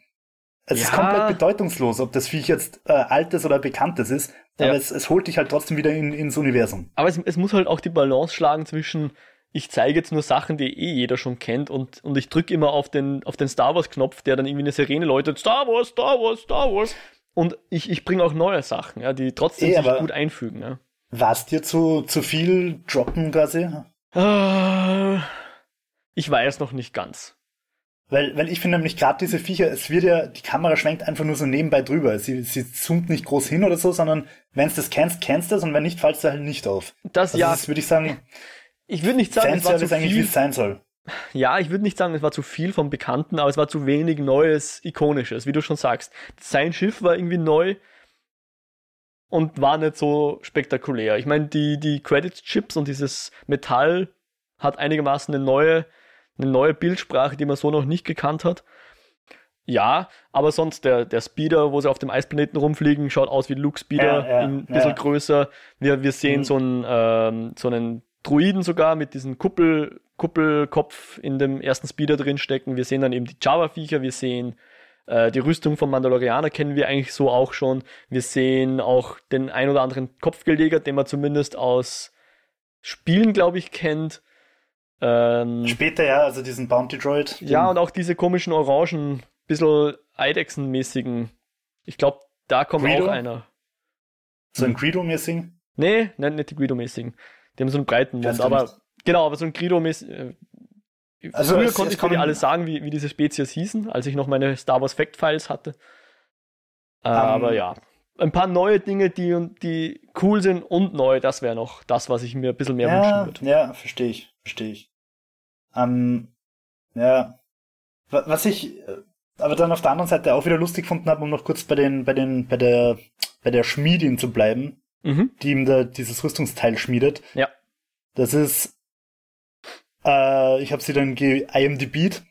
Es ja. ist komplett bedeutungslos, ob das Viech jetzt äh, altes oder bekanntes ist, aber ja. es, es holt dich halt trotzdem wieder in, ins Universum. Aber es, es muss halt auch die Balance schlagen zwischen, ich zeige jetzt nur Sachen, die eh jeder schon kennt und, und ich drücke immer auf den, auf den Star Wars-Knopf, der dann irgendwie eine Sirene läutet, Star Wars, Star Wars, Star Wars. Und ich, ich bringe auch neue Sachen, ja, die trotzdem e, sich gut einfügen. Ja. War es dir zu, zu viel droppen quasi? Äh, ich weiß noch nicht ganz. Weil, weil ich finde nämlich gerade diese Viecher, es wird ja, die Kamera schwenkt einfach nur so nebenbei drüber. Sie, sie zoomt nicht groß hin oder so, sondern wenn du das kennst, kennst du es und wenn nicht, fallst du halt nicht auf. Das also ja. Das würde ich sagen. Ich würde nicht sagen, es war zu eigentlich, viel. wie es sein soll. Ja, ich würde nicht sagen, es war zu viel vom Bekannten, aber es war zu wenig Neues, Ikonisches, wie du schon sagst. Sein Schiff war irgendwie neu und war nicht so spektakulär. Ich meine, die, die Credit-Chips und dieses Metall hat einigermaßen eine neue eine neue Bildsprache, die man so noch nicht gekannt hat. Ja, aber sonst der, der Speeder, wo sie auf dem Eisplaneten rumfliegen, schaut aus wie Luke Speeder, ja, ja, ein bisschen ja. größer. Wir, wir sehen mhm. so, einen, ähm, so einen Druiden sogar mit diesem Kuppel, Kuppelkopf in dem ersten Speeder drin stecken. Wir sehen dann eben die Java-Viecher, wir sehen äh, die Rüstung vom Mandalorianer kennen wir eigentlich so auch schon. Wir sehen auch den ein oder anderen Kopfgeldjäger, den man zumindest aus Spielen, glaube ich, kennt. Ähm, Später ja, also diesen Bounty Droid. Ja, und auch diese komischen orangen, bisschen Eidechsenmäßigen. Ich glaube, da kommt Greedo? auch einer. So ein hm. Greedo-mäßigen? Nee, nicht, nicht die Greedo-mäßigen. Die haben so einen breiten Mund, aber nicht. genau, aber so ein Greedo-mäßig. Äh, also früher es, konnte es ich dir alles sagen, wie, wie diese Spezies hießen, als ich noch meine Star Wars Fact Files hatte. Äh, um, aber ja, ein paar neue Dinge, die, die cool sind und neu, das wäre noch das, was ich mir ein bisschen mehr ja, wünschen würde. Ja, verstehe ich, verstehe ich. Ähm, ja. Was ich äh, aber dann auf der anderen Seite auch wieder lustig gefunden habe, um noch kurz bei den, bei den, bei der, bei der Schmiedin zu bleiben, mhm. die ihm da dieses Rüstungsteil schmiedet. Ja. Das ist, äh, ich habe sie dann IMDb'd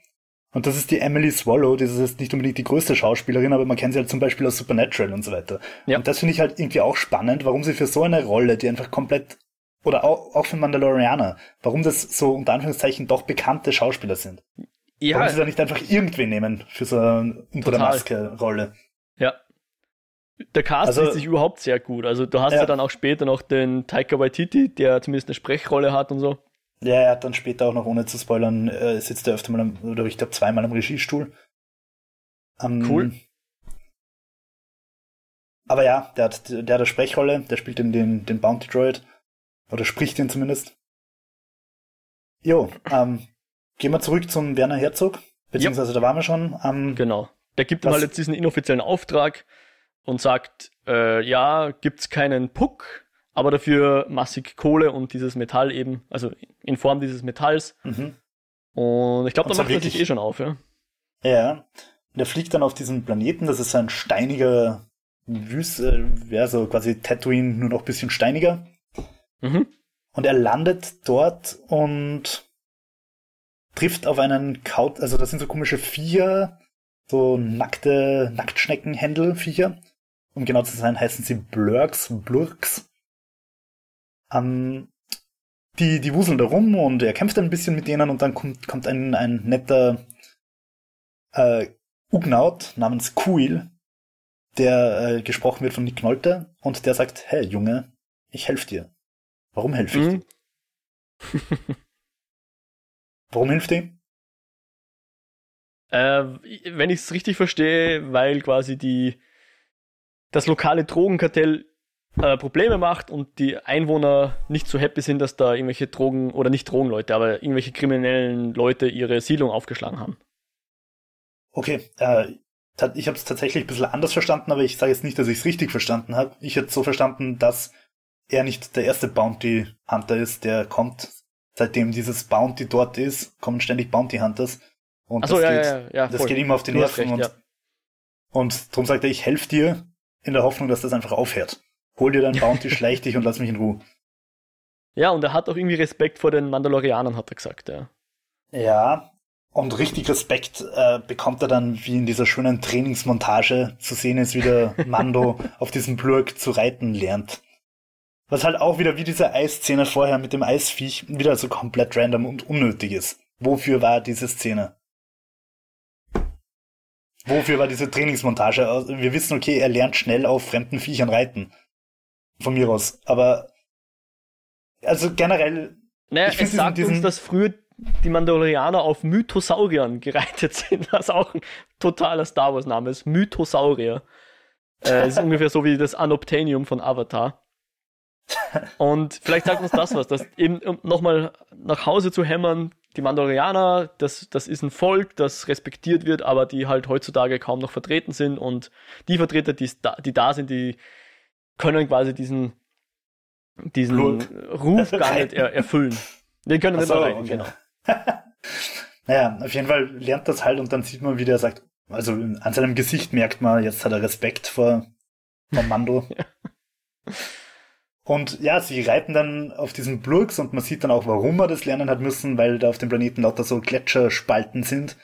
und das ist die Emily Swallow, das ist jetzt nicht unbedingt die größte Schauspielerin, aber man kennt sie halt zum Beispiel aus Supernatural und so weiter. Ja. Und das finde ich halt irgendwie auch spannend, warum sie für so eine Rolle, die einfach komplett oder auch, auch für Mandalorianer, warum das so unter Anführungszeichen doch bekannte Schauspieler sind. Ja. Warum sie da nicht einfach irgendwen nehmen für so eine unter der Maske Rolle. Ja. Der Cast also, ist sich überhaupt sehr gut. Also du hast ja. ja. dann auch später noch den Taika Waititi, der zumindest eine Sprechrolle hat und so. Ja, er hat dann später auch noch, ohne zu spoilern, äh, sitzt er öfter mal am, oder ich glaube zweimal am Regiestuhl. Um, cool. Aber ja, der hat, der hat eine Sprechrolle, der spielt den, den, den Bounty Droid. Oder spricht ihn zumindest. Jo, ähm, gehen wir zurück zum Werner Herzog. Beziehungsweise ja. da waren wir schon. Ähm, genau. Der gibt ihm halt jetzt diesen inoffiziellen Auftrag und sagt, äh, ja, gibt's keinen Puck, aber dafür massig Kohle und dieses Metall eben, also in Form dieses Metalls. Mhm. Und ich glaube, da macht er sich eh schon auf, ja. Ja. Der fliegt dann auf diesen Planeten, das ist ein steiniger Wüste, ja, so quasi Tatooine, nur noch ein bisschen steiniger. Mhm. Und er landet dort und trifft auf einen Kaut, also das sind so komische Viecher, so nackte Nacktschneckenhändelviecher. Um genau zu sein, heißen sie Blurks, Blurks. Ähm, die, die wuseln da rum und er kämpft ein bisschen mit denen und dann kommt, kommt ein, ein netter äh, Ugnaut namens Kuil, der äh, gesprochen wird von Nick Nolte und der sagt, hey Junge, ich helfe dir. Warum hilft mhm. Warum hilft die? *laughs* Äh, wenn ich es richtig verstehe, weil quasi die das lokale Drogenkartell äh, Probleme macht und die Einwohner nicht so happy sind, dass da irgendwelche Drogen oder nicht Drogenleute, aber irgendwelche kriminellen Leute ihre Siedlung aufgeschlagen haben. Okay, äh, ich habe es tatsächlich ein bisschen anders verstanden, aber ich sage jetzt nicht, dass ich es richtig verstanden habe. Ich hätte so verstanden, dass er nicht der erste Bounty Hunter ist, der kommt. Seitdem dieses Bounty dort ist, kommen ständig Bounty Hunters. Und so, das, ja, geht, ja, ja, das geht ihm auf die Nerven. Recht, und, und darum sagt er, ich helfe dir in der Hoffnung, dass das einfach aufhört. Hol dir dein Bounty, *laughs* schleich dich und lass mich in Ruhe. Ja, und er hat auch irgendwie Respekt vor den Mandalorianern, hat er gesagt, ja. Ja, und richtig Respekt äh, bekommt er dann, wie in dieser schönen Trainingsmontage zu sehen ist, wie der Mando *laughs* auf diesem Blurk zu reiten lernt. Was halt auch wieder wie diese Eisszene vorher mit dem Eisviech wieder so komplett random und unnötig ist. Wofür war diese Szene? Wofür war diese Trainingsmontage? Also, wir wissen, okay, er lernt schnell auf fremden Viechern reiten. Von mir aus. Aber also generell. Naja, ich es sagt diesen, uns, dass früher die Mandalorianer auf Mythosauriern *laughs* gereitet sind, was auch ein totaler Star Wars-Name ist. Mythosaurier. Äh, ist *laughs* ungefähr so wie das Anoptanium von Avatar. Und vielleicht sagt uns das was, dass eben um nochmal nach Hause zu hämmern, die Mandalorianer, das, das ist ein Volk, das respektiert wird, aber die halt heutzutage kaum noch vertreten sind und die Vertreter, die da, die da sind, die können quasi diesen, diesen Blut. Ruf gar nicht er, erfüllen. Die können nicht so, erreichen, okay. genau. *laughs* naja, auf jeden Fall lernt das halt und dann sieht man, wie der sagt, also an seinem Gesicht merkt man, jetzt hat er Respekt vor, vor Mando. *laughs* *laughs* Und ja, sie reiten dann auf diesen Blurks und man sieht dann auch, warum er das lernen hat müssen, weil da auf dem Planeten lauter so Gletscherspalten sind.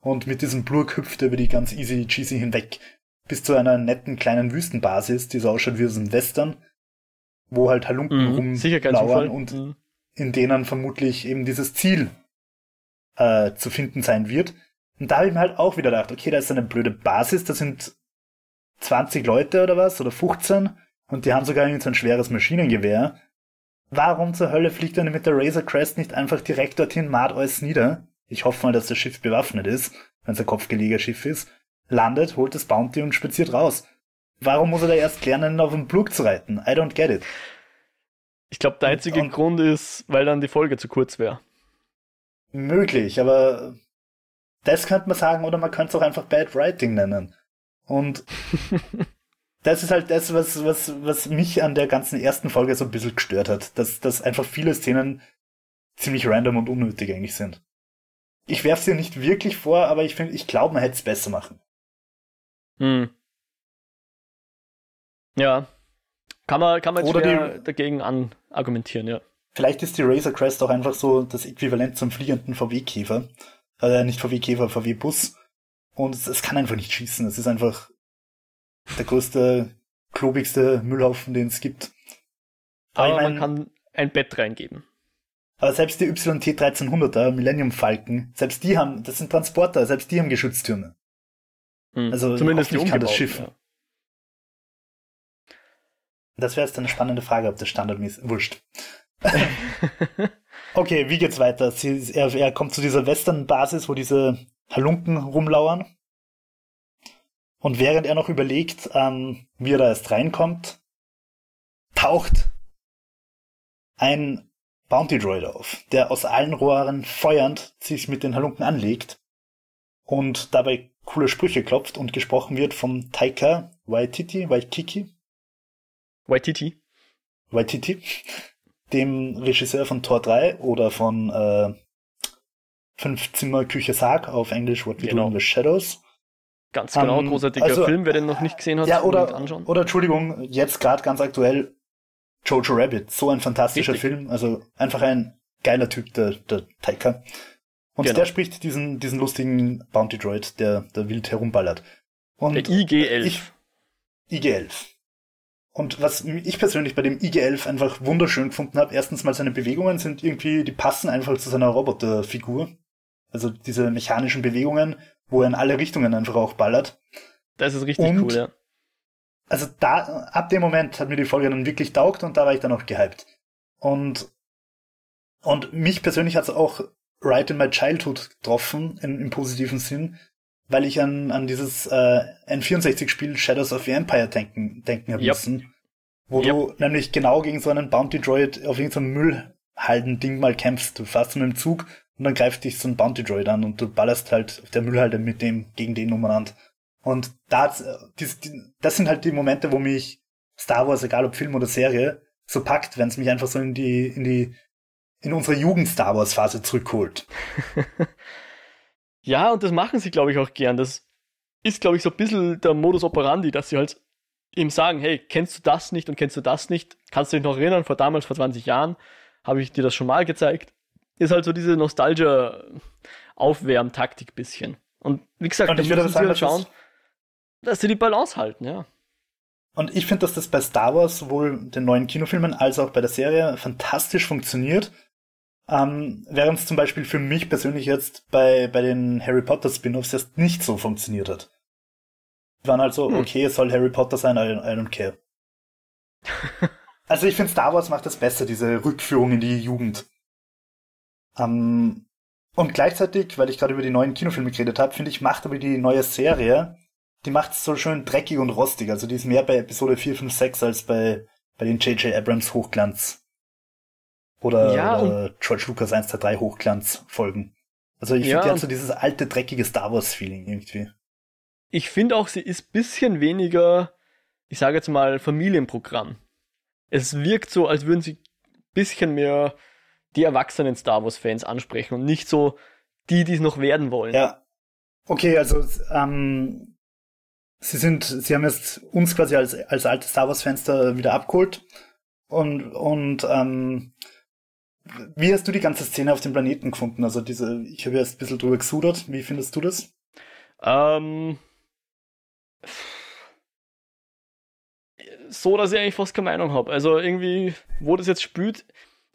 Und mit diesem Blurk hüpft er über die ganz easy cheesy hinweg bis zu einer netten kleinen Wüstenbasis, die so ausschaut wie aus einem Western, wo halt Halunken mhm, rumlauern und mhm. in denen vermutlich eben dieses Ziel äh, zu finden sein wird. Und da habe ich mir halt auch wieder gedacht, okay, da ist eine blöde Basis, da sind 20 Leute oder was, oder 15 und die haben sogar irgendwie so ein schweres Maschinengewehr. Warum zur Hölle fliegt er mit der Razor Crest nicht einfach direkt dorthin, mart alles nieder? Ich hoffe mal, dass das Schiff bewaffnet ist, wenn es ein Kopfgelegerschiff ist. Landet, holt das Bounty und spaziert raus. Warum muss er da erst lernen, auf dem Plug zu reiten? I don't get it. Ich glaube, der einzige und, Grund ist, weil dann die Folge zu kurz wäre. Möglich, aber das könnte man sagen, oder man könnte es auch einfach Bad Writing nennen. Und *laughs* das ist halt das, was, was, was mich an der ganzen ersten Folge so ein bisschen gestört hat. Dass, dass einfach viele Szenen ziemlich random und unnötig eigentlich sind. Ich werfe sie nicht wirklich vor, aber ich finde, ich glaube, man hätte es besser machen. Hm. Ja. Kann man, kann man jetzt Oder die, dagegen an argumentieren, ja. Vielleicht ist die Razor Crest auch einfach so das Äquivalent zum fliegenden VW-Käfer. Äh, nicht VW-Käfer, VW-Bus. Und es, es kann einfach nicht schießen. Es ist einfach der größte, klobigste Müllhaufen, den es gibt. Aber, Aber ich mein, man kann ein Bett reingeben. Aber selbst die YT 1300er, Millennium Falcon, selbst die haben, das sind Transporter, selbst die haben Geschütztürme. Hm. Also zumindest nicht kann das Schiff. Ja. Das wäre jetzt eine spannende Frage, ob das standardmäßig wurscht. *laughs* okay, wie geht's weiter? Sie, er, er kommt zu dieser Western-Basis, wo diese Halunken rumlauern. Und während er noch überlegt, ähm, wie er da erst reinkommt, taucht ein Bounty Droid auf, der aus allen Rohren feuernd sich mit den Halunken anlegt und dabei coole Sprüche klopft und gesprochen wird vom Taika Waititi, Waikiki. Waititi. Waititi, dem Regisseur von Tor 3 oder von äh, Fünf Zimmer Küche Sarg auf Englisch What We genau. Do in the Shadows. Ganz genau, um, ähm, großartiger also, Film, wer den noch nicht gesehen hat, ja, oder, anschauen. Oder Entschuldigung, jetzt gerade ganz aktuell Jojo Rabbit, so ein fantastischer Richtig. Film, also einfach ein geiler Typ, der, der Taika. Und genau. der spricht diesen, diesen lustigen Bounty Droid, der, der wild herumballert. Und der IG-11. Ich, IG-11. Und was ich persönlich bei dem IG-11 einfach wunderschön gefunden habe, erstens mal seine Bewegungen sind irgendwie, die passen einfach zu seiner Roboterfigur. Also diese mechanischen Bewegungen, wo er in alle Richtungen einfach auch ballert. Das ist richtig und, cool, ja. Also da, ab dem Moment hat mir die Folge dann wirklich taugt und da war ich dann auch gehypt. Und, und mich persönlich hat es auch right in my childhood getroffen, in, im positiven Sinn, weil ich an, an dieses äh, N64-Spiel Shadows of the Empire denken, denken habe yep. müssen. Wo yep. du nämlich genau gegen so einen Bounty Droid auf irgendeinem Müllhalden-Ding mal kämpfst. Du fährst mit dem Zug und dann greift dich so ein Bounty Droid an und du ballerst halt auf der Müllhalde mit dem gegen den umeinander. Und das, das sind halt die Momente, wo mich Star Wars, egal ob Film oder Serie, so packt, wenn es mich einfach so in die, in die, in unsere Jugend-Star Wars-Phase zurückholt. *laughs* ja, und das machen sie, glaube ich, auch gern. Das ist, glaube ich, so ein bisschen der Modus operandi, dass sie halt ihm sagen, hey, kennst du das nicht und kennst du das nicht? Kannst du dich noch erinnern, vor damals, vor 20 Jahren, habe ich dir das schon mal gezeigt ist halt so diese Nostalgia-Aufwärmtaktik bisschen. Und wie gesagt, da müssen sie halt schauen, dass sie die Balance halten, ja. Und ich finde, dass das bei Star Wars sowohl den neuen Kinofilmen als auch bei der Serie fantastisch funktioniert. Ähm, während es zum Beispiel für mich persönlich jetzt bei, bei den Harry Potter Spin-offs erst nicht so funktioniert hat. Die waren halt so, hm. okay, es soll Harry Potter sein, I, I don't care. *laughs* also ich finde Star Wars macht das besser, diese Rückführung in die Jugend. Ähm, und gleichzeitig, weil ich gerade über die neuen Kinofilme geredet habe, finde ich, macht aber die neue Serie, die macht es so schön dreckig und rostig. Also die ist mehr bei Episode 4, 5, 6 als bei, bei den J.J. Abrams Hochglanz. Oder, ja, oder George Lucas 1, 2, 3 Hochglanz Folgen. Also ich ja, finde, die hat so dieses alte, dreckige Star Wars Feeling irgendwie. Ich finde auch, sie ist bisschen weniger, ich sage jetzt mal, Familienprogramm. Es wirkt so, als würden sie bisschen mehr die erwachsenen Star Wars-Fans ansprechen und nicht so die, die es noch werden wollen. Ja. Okay, also ähm, sie sind, sie haben jetzt uns quasi als, als alte Star Wars-Fans da wieder abgeholt. Und, und ähm, wie hast du die ganze Szene auf dem Planeten gefunden? Also diese, ich habe erst ein bisschen drüber gesudert. Wie findest du das? Ähm, so, dass ich eigentlich fast keine Meinung habe. Also irgendwie, wo das jetzt spült,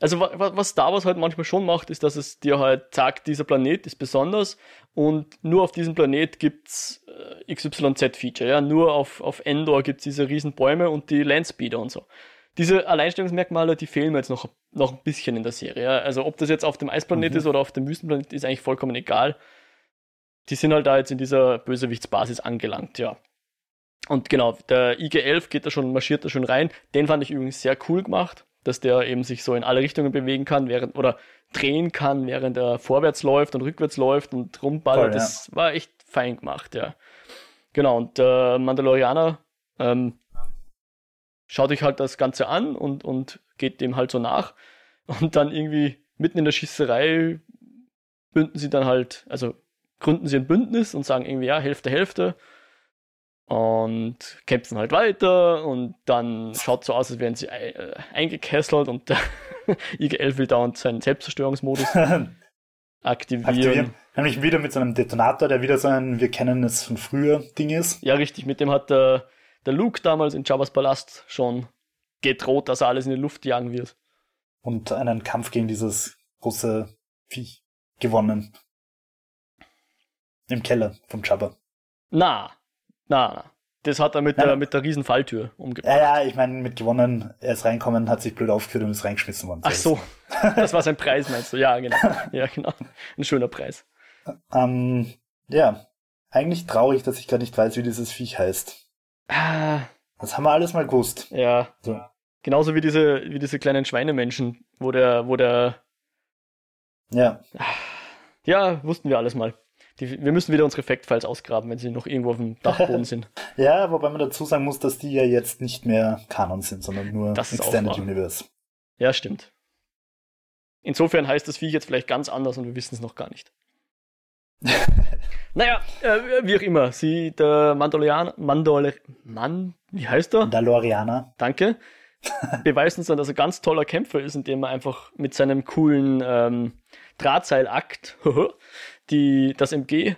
also was Star Wars halt manchmal schon macht, ist, dass es dir halt sagt, dieser Planet ist besonders und nur auf diesem Planet gibt's äh, XYZ-Feature. Ja? Nur auf, auf Endor gibt's diese riesen Bäume und die Landspeeder und so. Diese Alleinstellungsmerkmale, die fehlen mir jetzt noch, noch ein bisschen in der Serie. Ja? Also ob das jetzt auf dem Eisplanet mhm. ist oder auf dem Wüstenplanet, ist eigentlich vollkommen egal. Die sind halt da jetzt in dieser Bösewichtsbasis angelangt, ja. Und genau, der IG-11 geht da schon, marschiert da schon rein. Den fand ich übrigens sehr cool gemacht dass der eben sich so in alle Richtungen bewegen kann, während oder drehen kann, während er vorwärts läuft und rückwärts läuft und rumballert. Voll, ja. Das war echt fein gemacht, ja. Genau, und äh, Mandalorianer ähm, schaut sich halt das Ganze an und, und geht dem halt so nach. Und dann irgendwie mitten in der Schießerei bünden sie dann halt, also gründen sie ein Bündnis und sagen irgendwie, ja, Hälfte, Hälfte und kämpfen halt weiter und dann schaut so aus, als wären sie äh, eingekesselt und der *laughs* IG-11 will dauernd seinen Selbstzerstörungsmodus *laughs* aktivieren. aktivieren. Nämlich wieder mit so einem Detonator, der wieder so ein Wir kennen es von früher Ding ist. Ja, richtig. Mit dem hat der, der Luke damals in Jabba's Palast schon gedroht, dass er alles in die Luft jagen wird. Und einen Kampf gegen dieses große Viech gewonnen. Im Keller vom Jabba. Na, na, na. Das hat er mit, Nein, der, mit der riesen Falltür umgebracht. Ja, ja, ich meine, mit gewonnen, er ist reinkommen, hat sich blöd aufgeführt und ist reingeschmissen worden. Ach so, *laughs* das war sein Preis, meinst du? Ja, genau. Ja, genau. Ein schöner Preis. Ähm, ja, eigentlich traurig, dass ich gar nicht weiß, wie dieses Viech heißt. Ah. Das haben wir alles mal gewusst. Ja. So. Genauso wie diese, wie diese kleinen Schweinemenschen, wo der, wo der. Ja. Ja, wussten wir alles mal. Die, wir müssen wieder unsere Fact-Files ausgraben, wenn sie noch irgendwo auf dem Dachboden *laughs* sind. ja, wobei man dazu sagen muss, dass die ja jetzt nicht mehr Kanon sind, sondern nur das Extended Universe. Ja, stimmt. Insofern heißt das Viech jetzt vielleicht ganz anders und wir wissen es noch gar nicht. *laughs* naja, äh, wie auch immer. Sie, der Mandalorianer, Mandalor, Mann, wie heißt er? Mandalorianer. Danke. *laughs* beweist uns dann, dass er ganz toller Kämpfer ist, indem er einfach mit seinem coolen ähm, Drahtseilakt die, das MG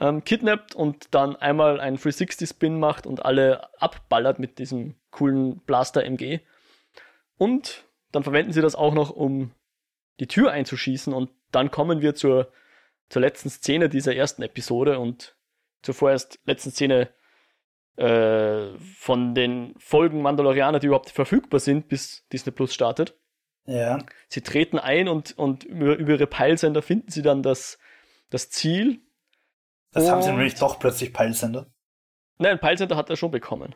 ähm, kidnappt und dann einmal einen 360-Spin macht und alle abballert mit diesem coolen Blaster MG. Und dann verwenden sie das auch noch, um die Tür einzuschießen und dann kommen wir zur, zur letzten Szene dieser ersten Episode und zur vorerst letzten Szene äh, von den Folgen Mandalorianer, die überhaupt verfügbar sind, bis Disney Plus startet. Ja. Sie treten ein und, und über, über ihre Peilsender finden sie dann das, das Ziel. Das und haben sie nämlich doch plötzlich Peilsender. Nein, Peilsender hat er schon bekommen.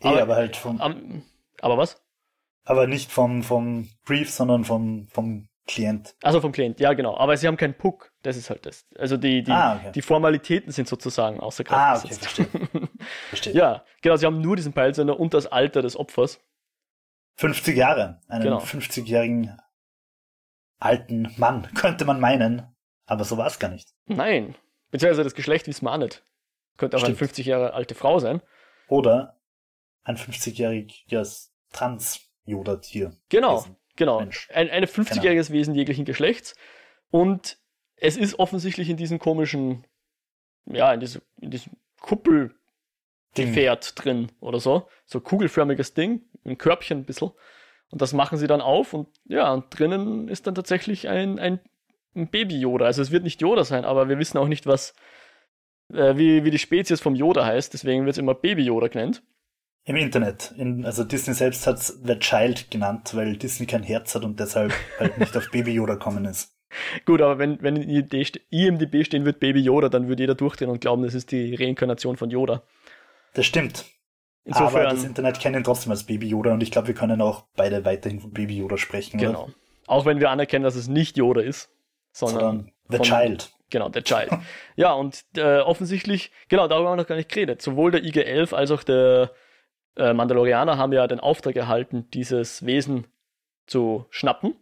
Eh, aber, aber halt vom. Aber was? Aber nicht vom, vom Brief, sondern vom, vom Klient. Also vom Klient, ja genau. Aber sie haben keinen Puck. Das ist halt das. Also die, die, ah, okay. die Formalitäten sind sozusagen außer Kraft ah, okay, verstehe. *laughs* verstehe. Ja, genau. Sie haben nur diesen Peilsender und das Alter des Opfers. 50 Jahre. Einen genau. 50-jährigen alten Mann, *laughs* könnte man meinen. Aber so war es gar nicht. Nein. Beziehungsweise das Geschlecht wissen wir auch nicht. Könnte auch Stimmt. eine 50 Jahre alte Frau sein. Oder ein 50-jähriges Trans-Yoda-Tier. Genau, Wesen. genau. Mensch. Ein eine 50-jähriges genau. Wesen jeglichen Geschlechts. Und es ist offensichtlich in diesem komischen, ja, in, diese, in diesem Kuppel Gefährt drin oder so. So kugelförmiges Ding, ein Körbchen ein bisschen. Und das machen sie dann auf und ja, und drinnen ist dann tatsächlich ein, ein, ein Baby-Yoda. Also es wird nicht Yoda sein, aber wir wissen auch nicht, was, äh, wie, wie die Spezies vom Yoda heißt, deswegen wird es immer Baby-Yoda genannt. Im Internet. In, also Disney selbst hat es The Child genannt, weil Disney kein Herz hat und deshalb *laughs* halt nicht auf Baby Yoda kommen ist. Gut, aber wenn, wenn in IMDB stehen wird Baby Yoda, dann würde jeder durchdrehen und glauben, das ist die Reinkarnation von Yoda. Das stimmt. Insofern, aber das Internet kennt ihn trotzdem als Baby Yoda und ich glaube, wir können auch beide weiterhin von Baby Yoda sprechen. Genau. Oder? Auch wenn wir anerkennen, dass es nicht Yoda ist, sondern, sondern The von, Child. Genau, der Child. ja, und äh, offensichtlich, genau, darüber haben wir noch gar nicht geredet. Sowohl der IG-11 als auch der äh, Mandalorianer haben ja den Auftrag erhalten, dieses Wesen zu schnappen.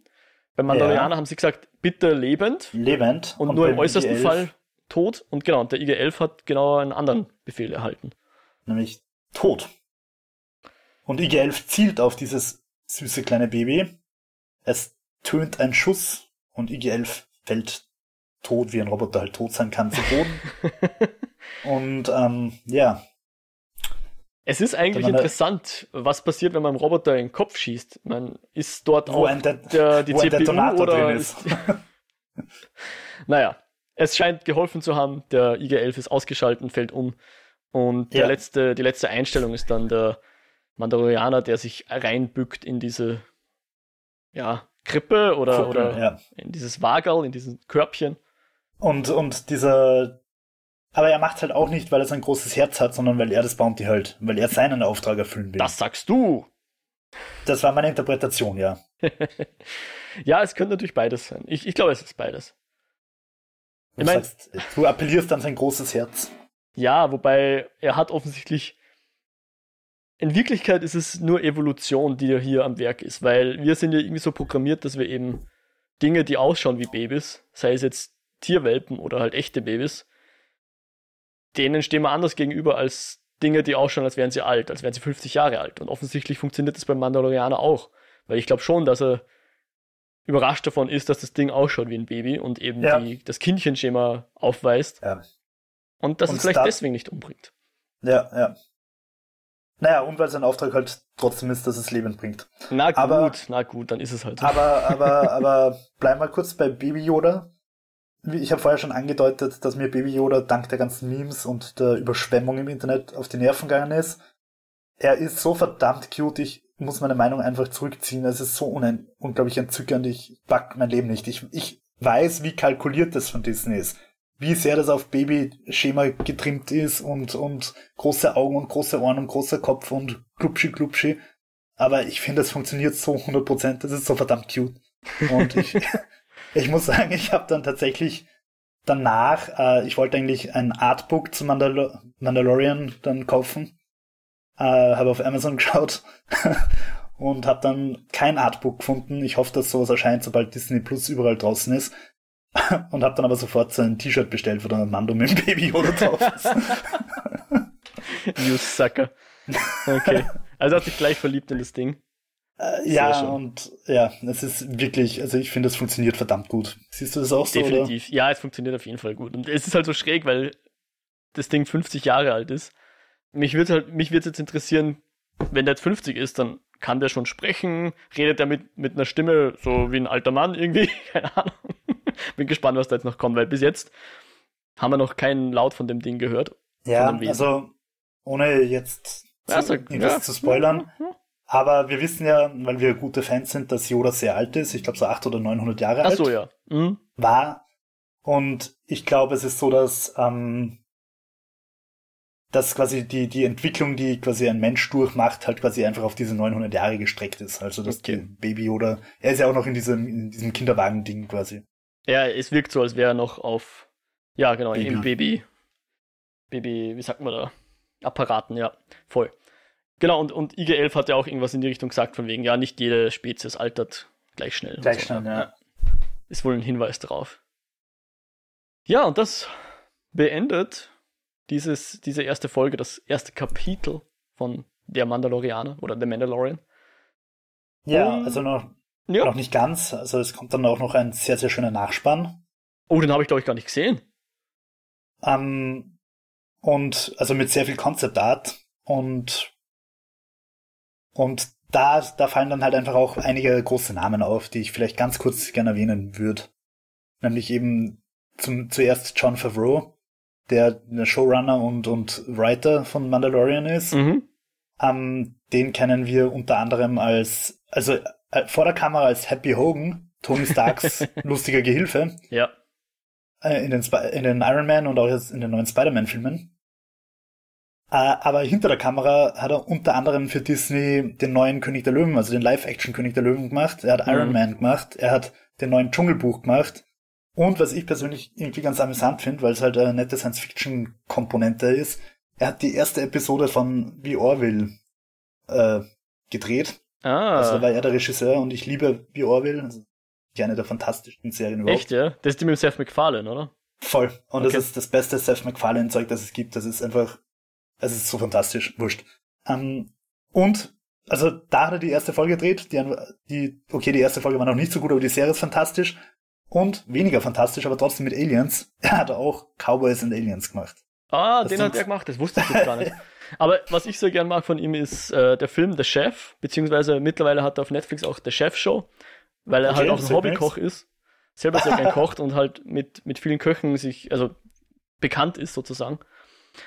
Beim Mandalorianer ja. haben sie gesagt, bitte lebend. Lebend. Und, und nur im äußersten IG-11. Fall tot. Und genau, der IG-11 hat genau einen anderen Befehl erhalten. Nämlich tot. Und IG-11 zielt auf dieses süße kleine Baby. Es tönt ein Schuss und IG-11 fällt tot, wie ein Roboter halt tot sein kann, zu Boden. *laughs* und ähm, ja, es ist eigentlich interessant, was passiert, wenn man einem Roboter in den Kopf schießt. Man ist dort wo auch der, die CPU oder ist. *laughs* naja, es scheint geholfen zu haben. Der IG-11 ist ausgeschaltet, fällt um. Und ja. letzte, die letzte Einstellung ist dann der Mandalorianer, der sich reinbückt in diese ja, Krippe oder, Krippe, oder ja. in dieses Wagerl, in diesen Körbchen. Und, und dieser, aber er macht halt auch nicht, weil er so ein großes Herz hat, sondern weil er das Bounty halt, weil er seinen Auftrag erfüllen will. Das sagst du! Das war meine Interpretation, ja. *laughs* ja, es könnte natürlich beides sein. Ich, ich glaube, es ist beides. Du, ich mein, sagst, du appellierst an sein großes Herz. Ja, wobei er hat offensichtlich. In Wirklichkeit ist es nur Evolution, die hier am Werk ist, weil wir sind ja irgendwie so programmiert, dass wir eben Dinge, die ausschauen wie Babys, sei es jetzt Tierwelpen oder halt echte Babys, denen stehen wir anders gegenüber als Dinge, die ausschauen, als wären sie alt, als wären sie 50 Jahre alt. Und offensichtlich funktioniert das beim Mandalorianer auch. Weil ich glaube schon, dass er überrascht davon ist, dass das Ding ausschaut wie ein Baby und eben ja. die, das Kindchenschema aufweist. Ja. Und dass und es vielleicht deswegen nicht umbringt. Ja, ja. Naja, und weil sein Auftrag halt trotzdem ist, dass es Leben bringt. Na gut, aber, na gut, dann ist es halt so. Aber, *laughs* aber, aber bleib mal kurz bei Baby Yoda ich habe vorher schon angedeutet, dass mir Baby Yoda dank der ganzen Memes und der Überschwemmung im Internet auf die Nerven gegangen ist. Er ist so verdammt cute, ich muss meine Meinung einfach zurückziehen. Es ist so un unglaublich entzückend, ich pack mein Leben nicht. Ich, ich weiß, wie kalkuliert das von Disney ist. Wie sehr das auf Baby-Schema getrimmt ist und, und große Augen und große Ohren und großer Kopf und klupschi klupschi. Aber ich finde, es funktioniert so 100%. Das ist so verdammt cute. Und ich, *laughs* Ich muss sagen, ich habe dann tatsächlich danach, äh, ich wollte eigentlich ein Artbook zu Mandal Mandalorian dann kaufen, äh, habe auf Amazon *laughs* geschaut und habe dann kein Artbook gefunden. Ich hoffe, dass sowas erscheint, sobald Disney Plus überall draußen ist. *laughs* und habe dann aber sofort so ein T-Shirt bestellt, wo dann Mando mit dem Baby Yoda drauf ist. *laughs* you sucker. Okay. Also hat sich gleich verliebt in das Ding. Äh, ja, und ja, es ist wirklich, also ich finde, es funktioniert verdammt gut. Siehst du das auch so? Definitiv. Oder? Ja, es funktioniert auf jeden Fall gut. Und es ist halt so schräg, weil das Ding 50 Jahre alt ist. Mich würde halt, mich würde jetzt interessieren, wenn der jetzt 50 ist, dann kann der schon sprechen, redet er mit, mit einer Stimme so wie ein alter Mann irgendwie, *laughs* keine Ahnung. *laughs* Bin gespannt, was da jetzt noch kommt, weil bis jetzt haben wir noch keinen Laut von dem Ding gehört. Ja, also ohne jetzt ja, sag, ja. zu spoilern, mhm. Aber wir wissen ja, weil wir gute Fans sind, dass Yoda sehr alt ist. Ich glaube so 800 oder 900 Jahre alt. Ach so, ja. Mhm. War. Und ich glaube, es ist so, dass, ähm, dass quasi die, die Entwicklung, die quasi ein Mensch durchmacht, halt quasi einfach auf diese 900 Jahre gestreckt ist. Also das okay. Baby Yoda, er ist ja auch noch in diesem, in diesem Kinderwagen-Ding quasi. Ja, es wirkt so, als wäre er noch auf, ja genau, Baby. im Baby, Baby, wie sagt man da, Apparaten, ja, voll. Genau, und, und IG-11 hat ja auch irgendwas in die Richtung gesagt, von wegen, ja, nicht jede Spezies altert gleich schnell. Gleich so. schnell, ja. Ist wohl ein Hinweis darauf. Ja, und das beendet dieses, diese erste Folge, das erste Kapitel von Der Mandalorianer oder The Mandalorian. Ja, um, also noch, ja. noch nicht ganz. Also es kommt dann auch noch ein sehr, sehr schöner Nachspann. Oh, den habe ich, glaube ich, gar nicht gesehen. Ähm, und also mit sehr viel Concept Art Und, und da, da fallen dann halt einfach auch einige große Namen auf, die ich vielleicht ganz kurz gerne erwähnen würde. Nämlich eben zum, zuerst John Favreau, der der Showrunner und, und Writer von Mandalorian ist. Mhm. Ähm, den kennen wir unter anderem als, also äh, vor der Kamera als Happy Hogan, Tony Starks *laughs* lustiger Gehilfe. Ja. Äh, in, den in den Iron Man und auch jetzt in den neuen Spider-Man-Filmen. Äh, aber hinter der Kamera hat er unter anderem für Disney den neuen König der Löwen, also den Live-Action-König der Löwen gemacht. Er hat mhm. Iron Man gemacht. Er hat den neuen Dschungelbuch gemacht. Und was ich persönlich irgendwie ganz amüsant finde, weil es halt eine nette Science-Fiction-Komponente ist, er hat die erste Episode von The Orville äh, gedreht. Ah. Also war er der Regisseur und ich liebe The Orville. Also eine der fantastischen Serien überhaupt. Echt, ja? Das ist die mit Seth MacFarlane, oder? Voll. Und okay. das ist das beste Seth MacFarlane-Zeug, das es gibt. Das ist einfach, es ist so fantastisch. Wurscht. Ähm, und, also da hat er die erste Folge gedreht. Die, die, okay, die erste Folge war noch nicht so gut, aber die Serie ist fantastisch. Und weniger fantastisch, aber trotzdem mit Aliens. *laughs* Er hat auch Cowboys and Aliens gemacht. Ah, das den hat er gemacht, das wusste ich gar nicht. *laughs* Aber was ich sehr gern mag von ihm ist äh, der Film The Chef, beziehungsweise mittlerweile hat er auf Netflix auch The Chef Show, weil er okay, halt auch ein Hobbykoch ist, selber sehr gern kocht und halt mit, mit vielen Köchen sich, also bekannt ist sozusagen.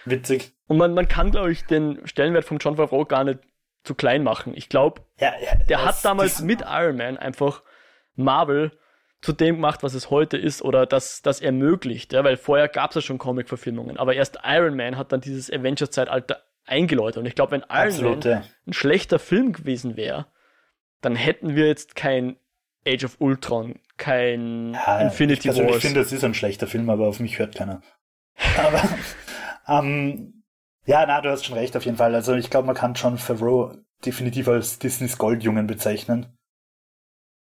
Witzig. Und man, man kann, glaube ich, den Stellenwert von John Favreau gar nicht zu klein machen. Ich glaube, ja, ja, der hat damals mit Iron Man einfach Marvel zu dem gemacht, was es heute ist oder das, das ermöglicht, ja, weil vorher gab es ja schon Comic-Verfilmungen, aber erst Iron Man hat dann dieses Avengers-Zeitalter eingeläutet und ich glaube, wenn Iron Absolut, Man ja. ein schlechter Film gewesen wäre, dann hätten wir jetzt kein Age of Ultron, kein ja, Infinity ich Wars. Ich finde, es ist ein schlechter Film, aber auf mich hört keiner. *laughs* Aber ähm, ja, na, du hast schon recht auf jeden Fall. Also ich glaube, man kann John Favreau definitiv als Disneys Goldjungen bezeichnen.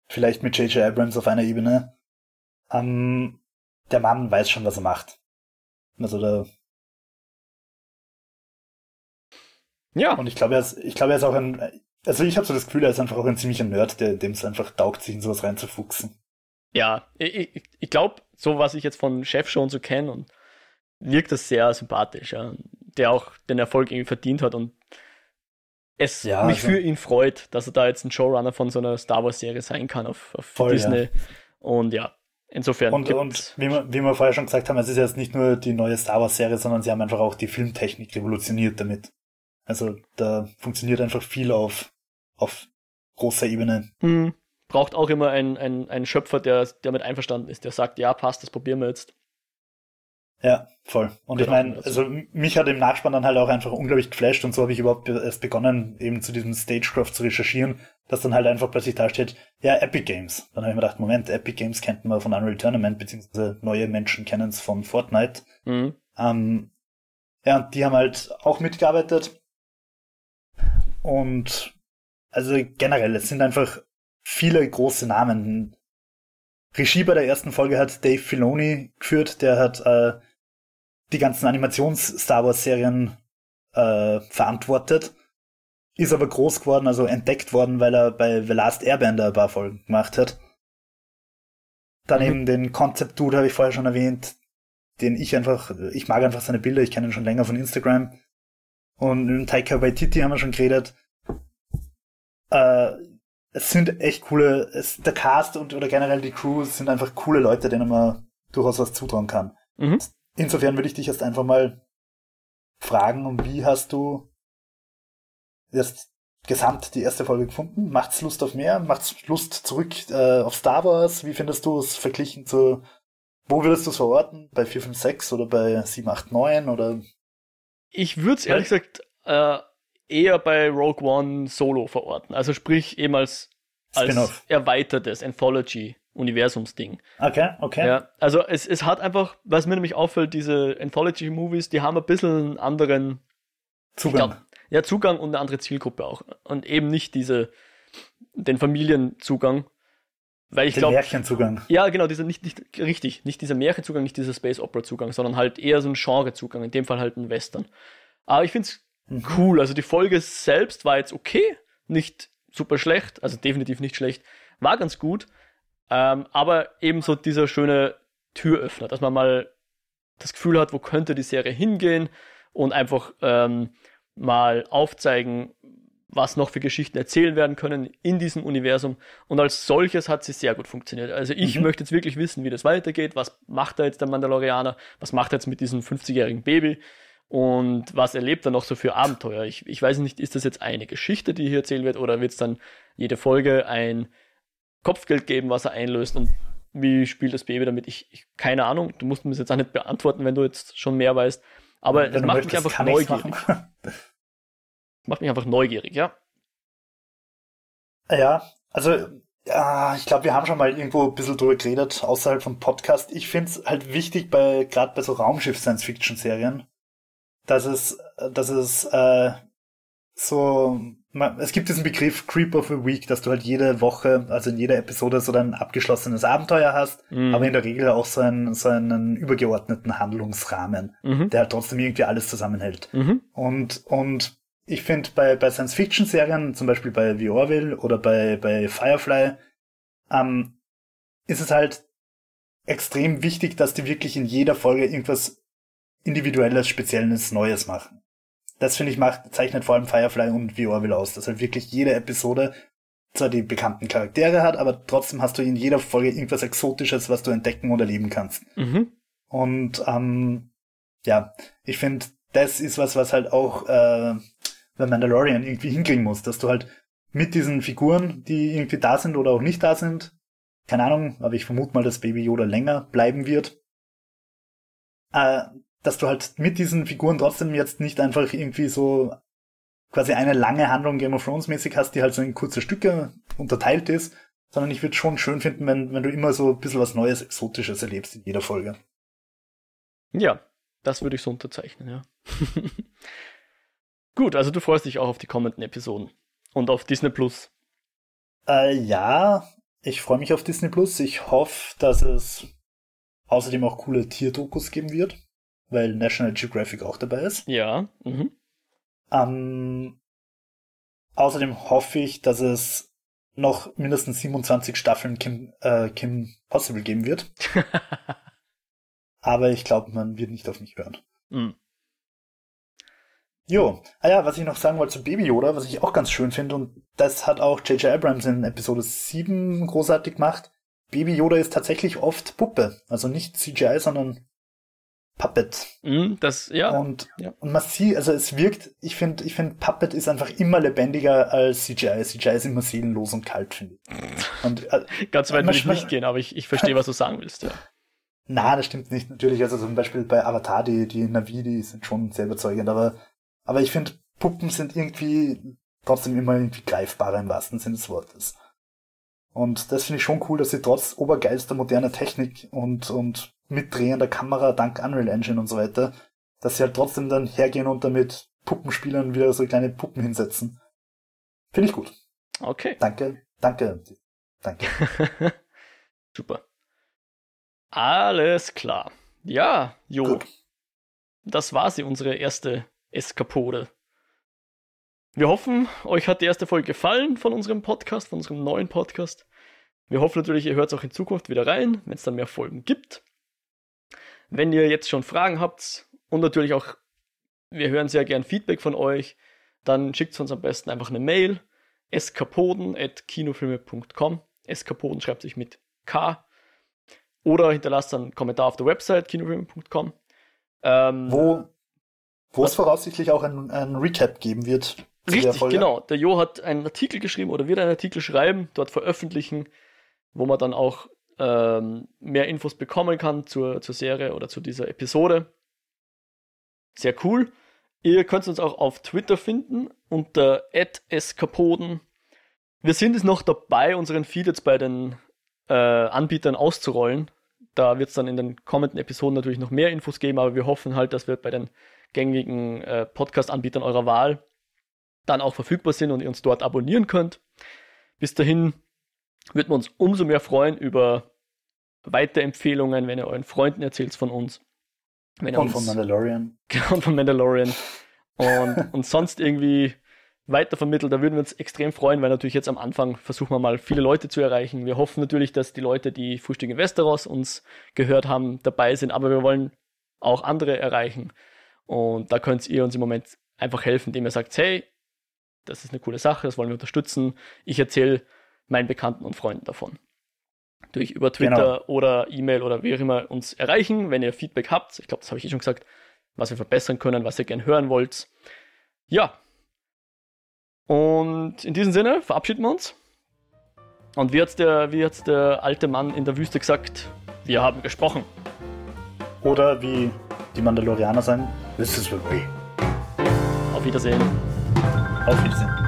Vielleicht mit J.J. Abrams auf einer Ebene. Ähm, der Mann weiß schon, was er macht. Also der. Ja. Und ich glaube, er ist, ich glaube, er ist auch ein, also ich habe so das Gefühl, er ist einfach auch ein ziemlicher Nerd, der dem es einfach taugt, sich in sowas reinzufuchsen. Ja, ich, ich, ich glaube, so was ich jetzt von Chef schon so kenne und wirkt das sehr sympathisch, ja. Der auch den Erfolg irgendwie verdient hat und es ja, mich also, für ihn freut, dass er da jetzt ein Showrunner von so einer Star Wars Serie sein kann auf, auf voll, Disney. Ja. Und ja, insofern. Und, und wie, wir, wie wir vorher schon gesagt haben, es ist jetzt nicht nur die neue Star Wars Serie, sondern sie haben einfach auch die Filmtechnik revolutioniert damit. Also da funktioniert einfach viel auf, auf großer Ebene. Hm. Braucht auch immer einen, einen, einen Schöpfer, der, der mit einverstanden ist, der sagt, ja, passt, das probieren wir jetzt. Ja, voll. Und genau, ich meine, also mich hat im Nachspann dann halt auch einfach unglaublich geflasht und so habe ich überhaupt erst begonnen, eben zu diesem Stagecraft zu recherchieren, dass dann halt einfach plötzlich da steht, ja, Epic Games. Dann habe ich mir gedacht, Moment, Epic Games kennt man von Unreal Tournament, beziehungsweise neue Menschen kennen es von Fortnite. Mhm. Ähm, ja, und die haben halt auch mitgearbeitet. Und also generell, es sind einfach viele große Namen. Regie bei der ersten Folge hat Dave Filoni geführt, der hat äh, die ganzen Animations-Star Wars-Serien äh, verantwortet. Ist aber groß geworden, also entdeckt worden, weil er bei The Last Airbender ein paar Folgen gemacht hat. Dann mhm. eben den Concept Dude habe ich vorher schon erwähnt, den ich einfach, ich mag einfach seine Bilder, ich kenne ihn schon länger von Instagram. Und mit Taika Waititi haben wir schon geredet. Äh, es sind echt coole, es, der Cast und oder generell die Crew sind einfach coole Leute, denen man durchaus was zutrauen kann. Mhm. Insofern würde ich dich erst einfach mal fragen, wie hast du erst gesamt die erste Folge gefunden? Macht's Lust auf mehr? Macht's Lust zurück äh, auf Star Wars? Wie findest du es verglichen zu, wo würdest du es verorten? Bei 4, 5, 6 oder bei 7, 8, 9 oder? Ich würde es ehrlich gesagt äh, eher bei Rogue One Solo verorten. Also sprich eben als, als erweitertes Anthology Universumsding. Okay, okay. Ja, also es, es hat einfach, was mir nämlich auffällt, diese Anthology-Movies, die haben ein bisschen einen anderen Zugang. Glaub, ja, Zugang und eine andere Zielgruppe auch. Und eben nicht diese, den Familienzugang. Weil ich glaube. Märchenzugang. Ja, genau, dieser nicht, nicht, richtig, nicht dieser Märchenzugang, nicht dieser Space Opera Zugang, sondern halt eher so ein Genrezugang, in dem Fall halt ein Western. Aber ich finde es mhm. cool. Also die Folge selbst war jetzt okay, nicht super schlecht, also definitiv nicht schlecht, war ganz gut. Ähm, aber eben so dieser schöne Türöffner, dass man mal das Gefühl hat, wo könnte die Serie hingehen und einfach ähm, mal aufzeigen, was noch für Geschichten erzählen werden können in diesem Universum. Und als solches hat sie sehr gut funktioniert. Also ich mhm. möchte jetzt wirklich wissen, wie das weitergeht. Was macht da jetzt der Mandalorianer? Was macht er jetzt mit diesem 50-jährigen Baby? Und was erlebt er noch so für Abenteuer? Ich, ich weiß nicht, ist das jetzt eine Geschichte, die hier erzählt wird, oder wird es dann jede Folge ein Kopfgeld geben, was er einlöst? Und wie spielt das Baby damit? Ich, ich keine Ahnung. Du musst mir das jetzt auch nicht beantworten, wenn du jetzt schon mehr weißt. Aber es macht mich einfach neugierig. *laughs* macht mich einfach neugierig, ja. Ja, also ja, ich glaube, wir haben schon mal irgendwo ein bisschen drüber geredet, außerhalb vom Podcast. Ich finde es halt wichtig, bei gerade bei so Raumschiff-Science-Fiction-Serien, dass es, dass es äh, so, es gibt diesen Begriff Creep of a Week, dass du halt jede Woche, also in jeder Episode so ein abgeschlossenes Abenteuer hast, mhm. aber in der Regel auch so, ein, so einen übergeordneten Handlungsrahmen, mhm. der halt trotzdem irgendwie alles zusammenhält. Mhm. Und, und ich finde bei, bei Science-Fiction-Serien, zum Beispiel bei The Orville oder bei, bei Firefly, ähm, ist es halt extrem wichtig, dass die wirklich in jeder Folge irgendwas Individuelles, Spezielles, Neues machen. Das finde ich macht, zeichnet vor allem Firefly und The Orville aus, dass halt wirklich jede Episode zwar die bekannten Charaktere hat, aber trotzdem hast du in jeder Folge irgendwas Exotisches, was du entdecken und erleben kannst. Mhm. Und ähm, ja, ich finde, das ist was, was halt auch äh, bei Mandalorian irgendwie hinkriegen muss, dass du halt mit diesen Figuren, die irgendwie da sind oder auch nicht da sind, keine Ahnung, aber ich vermute mal, dass Baby Yoda länger bleiben wird, äh, dass du halt mit diesen Figuren trotzdem jetzt nicht einfach irgendwie so quasi eine lange Handlung Game of Thrones mäßig hast, die halt so in kurze Stücke unterteilt ist, sondern ich würde schon schön finden, wenn, wenn du immer so ein bisschen was Neues, Exotisches erlebst in jeder Folge. Ja, das würde ich so unterzeichnen, ja. *laughs* Gut, also du freust dich auch auf die kommenden Episoden und auf Disney Plus. Äh, ja, ich freue mich auf Disney Plus. Ich hoffe, dass es außerdem auch coole Tierdokus geben wird, weil National Geographic auch dabei ist. Ja. Mhm. Ähm, außerdem hoffe ich, dass es noch mindestens 27 Staffeln Kim, äh, Kim Possible geben wird. *laughs* Aber ich glaube, man wird nicht auf mich hören. Mhm. Jo, ah ja, was ich noch sagen wollte zu Baby Yoda, was ich auch ganz schön finde, und das hat auch J.J. Abrams in Episode 7 großartig gemacht. Baby Yoda ist tatsächlich oft Puppe, also nicht CGI, sondern Puppet. Mm, das, ja. Und, ja. und man sieht, also es wirkt, ich finde, ich finde Puppet ist einfach immer lebendiger als CGI. CGI ist immer seelenlos und kalt, finde ich. Und, äh, *laughs* Ganz weit will ich nicht gehen, aber ich, ich verstehe, was du sagen willst, ja. *laughs* Na, das stimmt nicht, natürlich. Also zum Beispiel bei Avatar, die, die Navi, die sind schon sehr überzeugend, aber aber ich finde, Puppen sind irgendwie trotzdem immer irgendwie greifbarer im wahrsten Sinne des Wortes. Und das finde ich schon cool, dass sie trotz obergeilster moderner Technik und, und mitdrehender Kamera dank Unreal Engine und so weiter, dass sie halt trotzdem dann hergehen und damit Puppenspielern wieder so kleine Puppen hinsetzen. Finde ich gut. Okay. Danke, danke, danke. *laughs* Super. Alles klar. Ja, Jo. Gut. Das war sie, unsere erste Eskapode. Wir hoffen, euch hat die erste Folge gefallen von unserem Podcast, von unserem neuen Podcast. Wir hoffen natürlich, ihr hört es auch in Zukunft wieder rein, wenn es dann mehr Folgen gibt. Wenn ihr jetzt schon Fragen habt und natürlich auch, wir hören sehr gern Feedback von euch, dann schickt uns am besten einfach eine Mail eskapoden.kinofilme.com. Eskapoden schreibt sich mit K. Oder hinterlasst einen Kommentar auf der Website kinofilme.com. Ähm, Wo wo es voraussichtlich auch ein, ein Recap geben wird. Richtig, genau. Der Jo hat einen Artikel geschrieben oder wird einen Artikel schreiben, dort veröffentlichen, wo man dann auch ähm, mehr Infos bekommen kann zur, zur Serie oder zu dieser Episode. Sehr cool. Ihr könnt uns auch auf Twitter finden unter @eskapoden. Wir sind es noch dabei, unseren Feed jetzt bei den äh, Anbietern auszurollen. Da wird es dann in den kommenden Episoden natürlich noch mehr Infos geben, aber wir hoffen halt, dass wir bei den gängigen äh, Podcast-Anbietern eurer Wahl dann auch verfügbar sind und ihr uns dort abonnieren könnt. Bis dahin würden wir uns umso mehr freuen über Weiterempfehlungen, wenn ihr euren Freunden erzählt von uns. Wenn und uns, von Mandalorian. *laughs* Genau, von Mandalorian. Und, und sonst irgendwie weitervermittelt, da würden wir uns extrem freuen, weil natürlich jetzt am Anfang versuchen wir mal viele Leute zu erreichen. Wir hoffen natürlich, dass die Leute, die Frühstück in Westeros uns gehört haben, dabei sind, aber wir wollen auch andere erreichen. Und da könnt ihr uns im Moment einfach helfen, indem ihr sagt, hey, das ist eine coole Sache, das wollen wir unterstützen. Ich erzähle meinen Bekannten und Freunden davon. Durch über Twitter genau. oder E-Mail oder wie auch immer uns erreichen, wenn ihr Feedback habt. Ich glaube, das habe ich eh schon gesagt, was wir verbessern können, was ihr gern hören wollt. Ja. Und in diesem Sinne verabschieden wir uns. Und wie hat der, wie hat's der alte Mann in der Wüste gesagt? Wir haben gesprochen. Oder wie die Mandalorianer sagen, this is the way. Auf Wiedersehen. Auf Wiedersehen.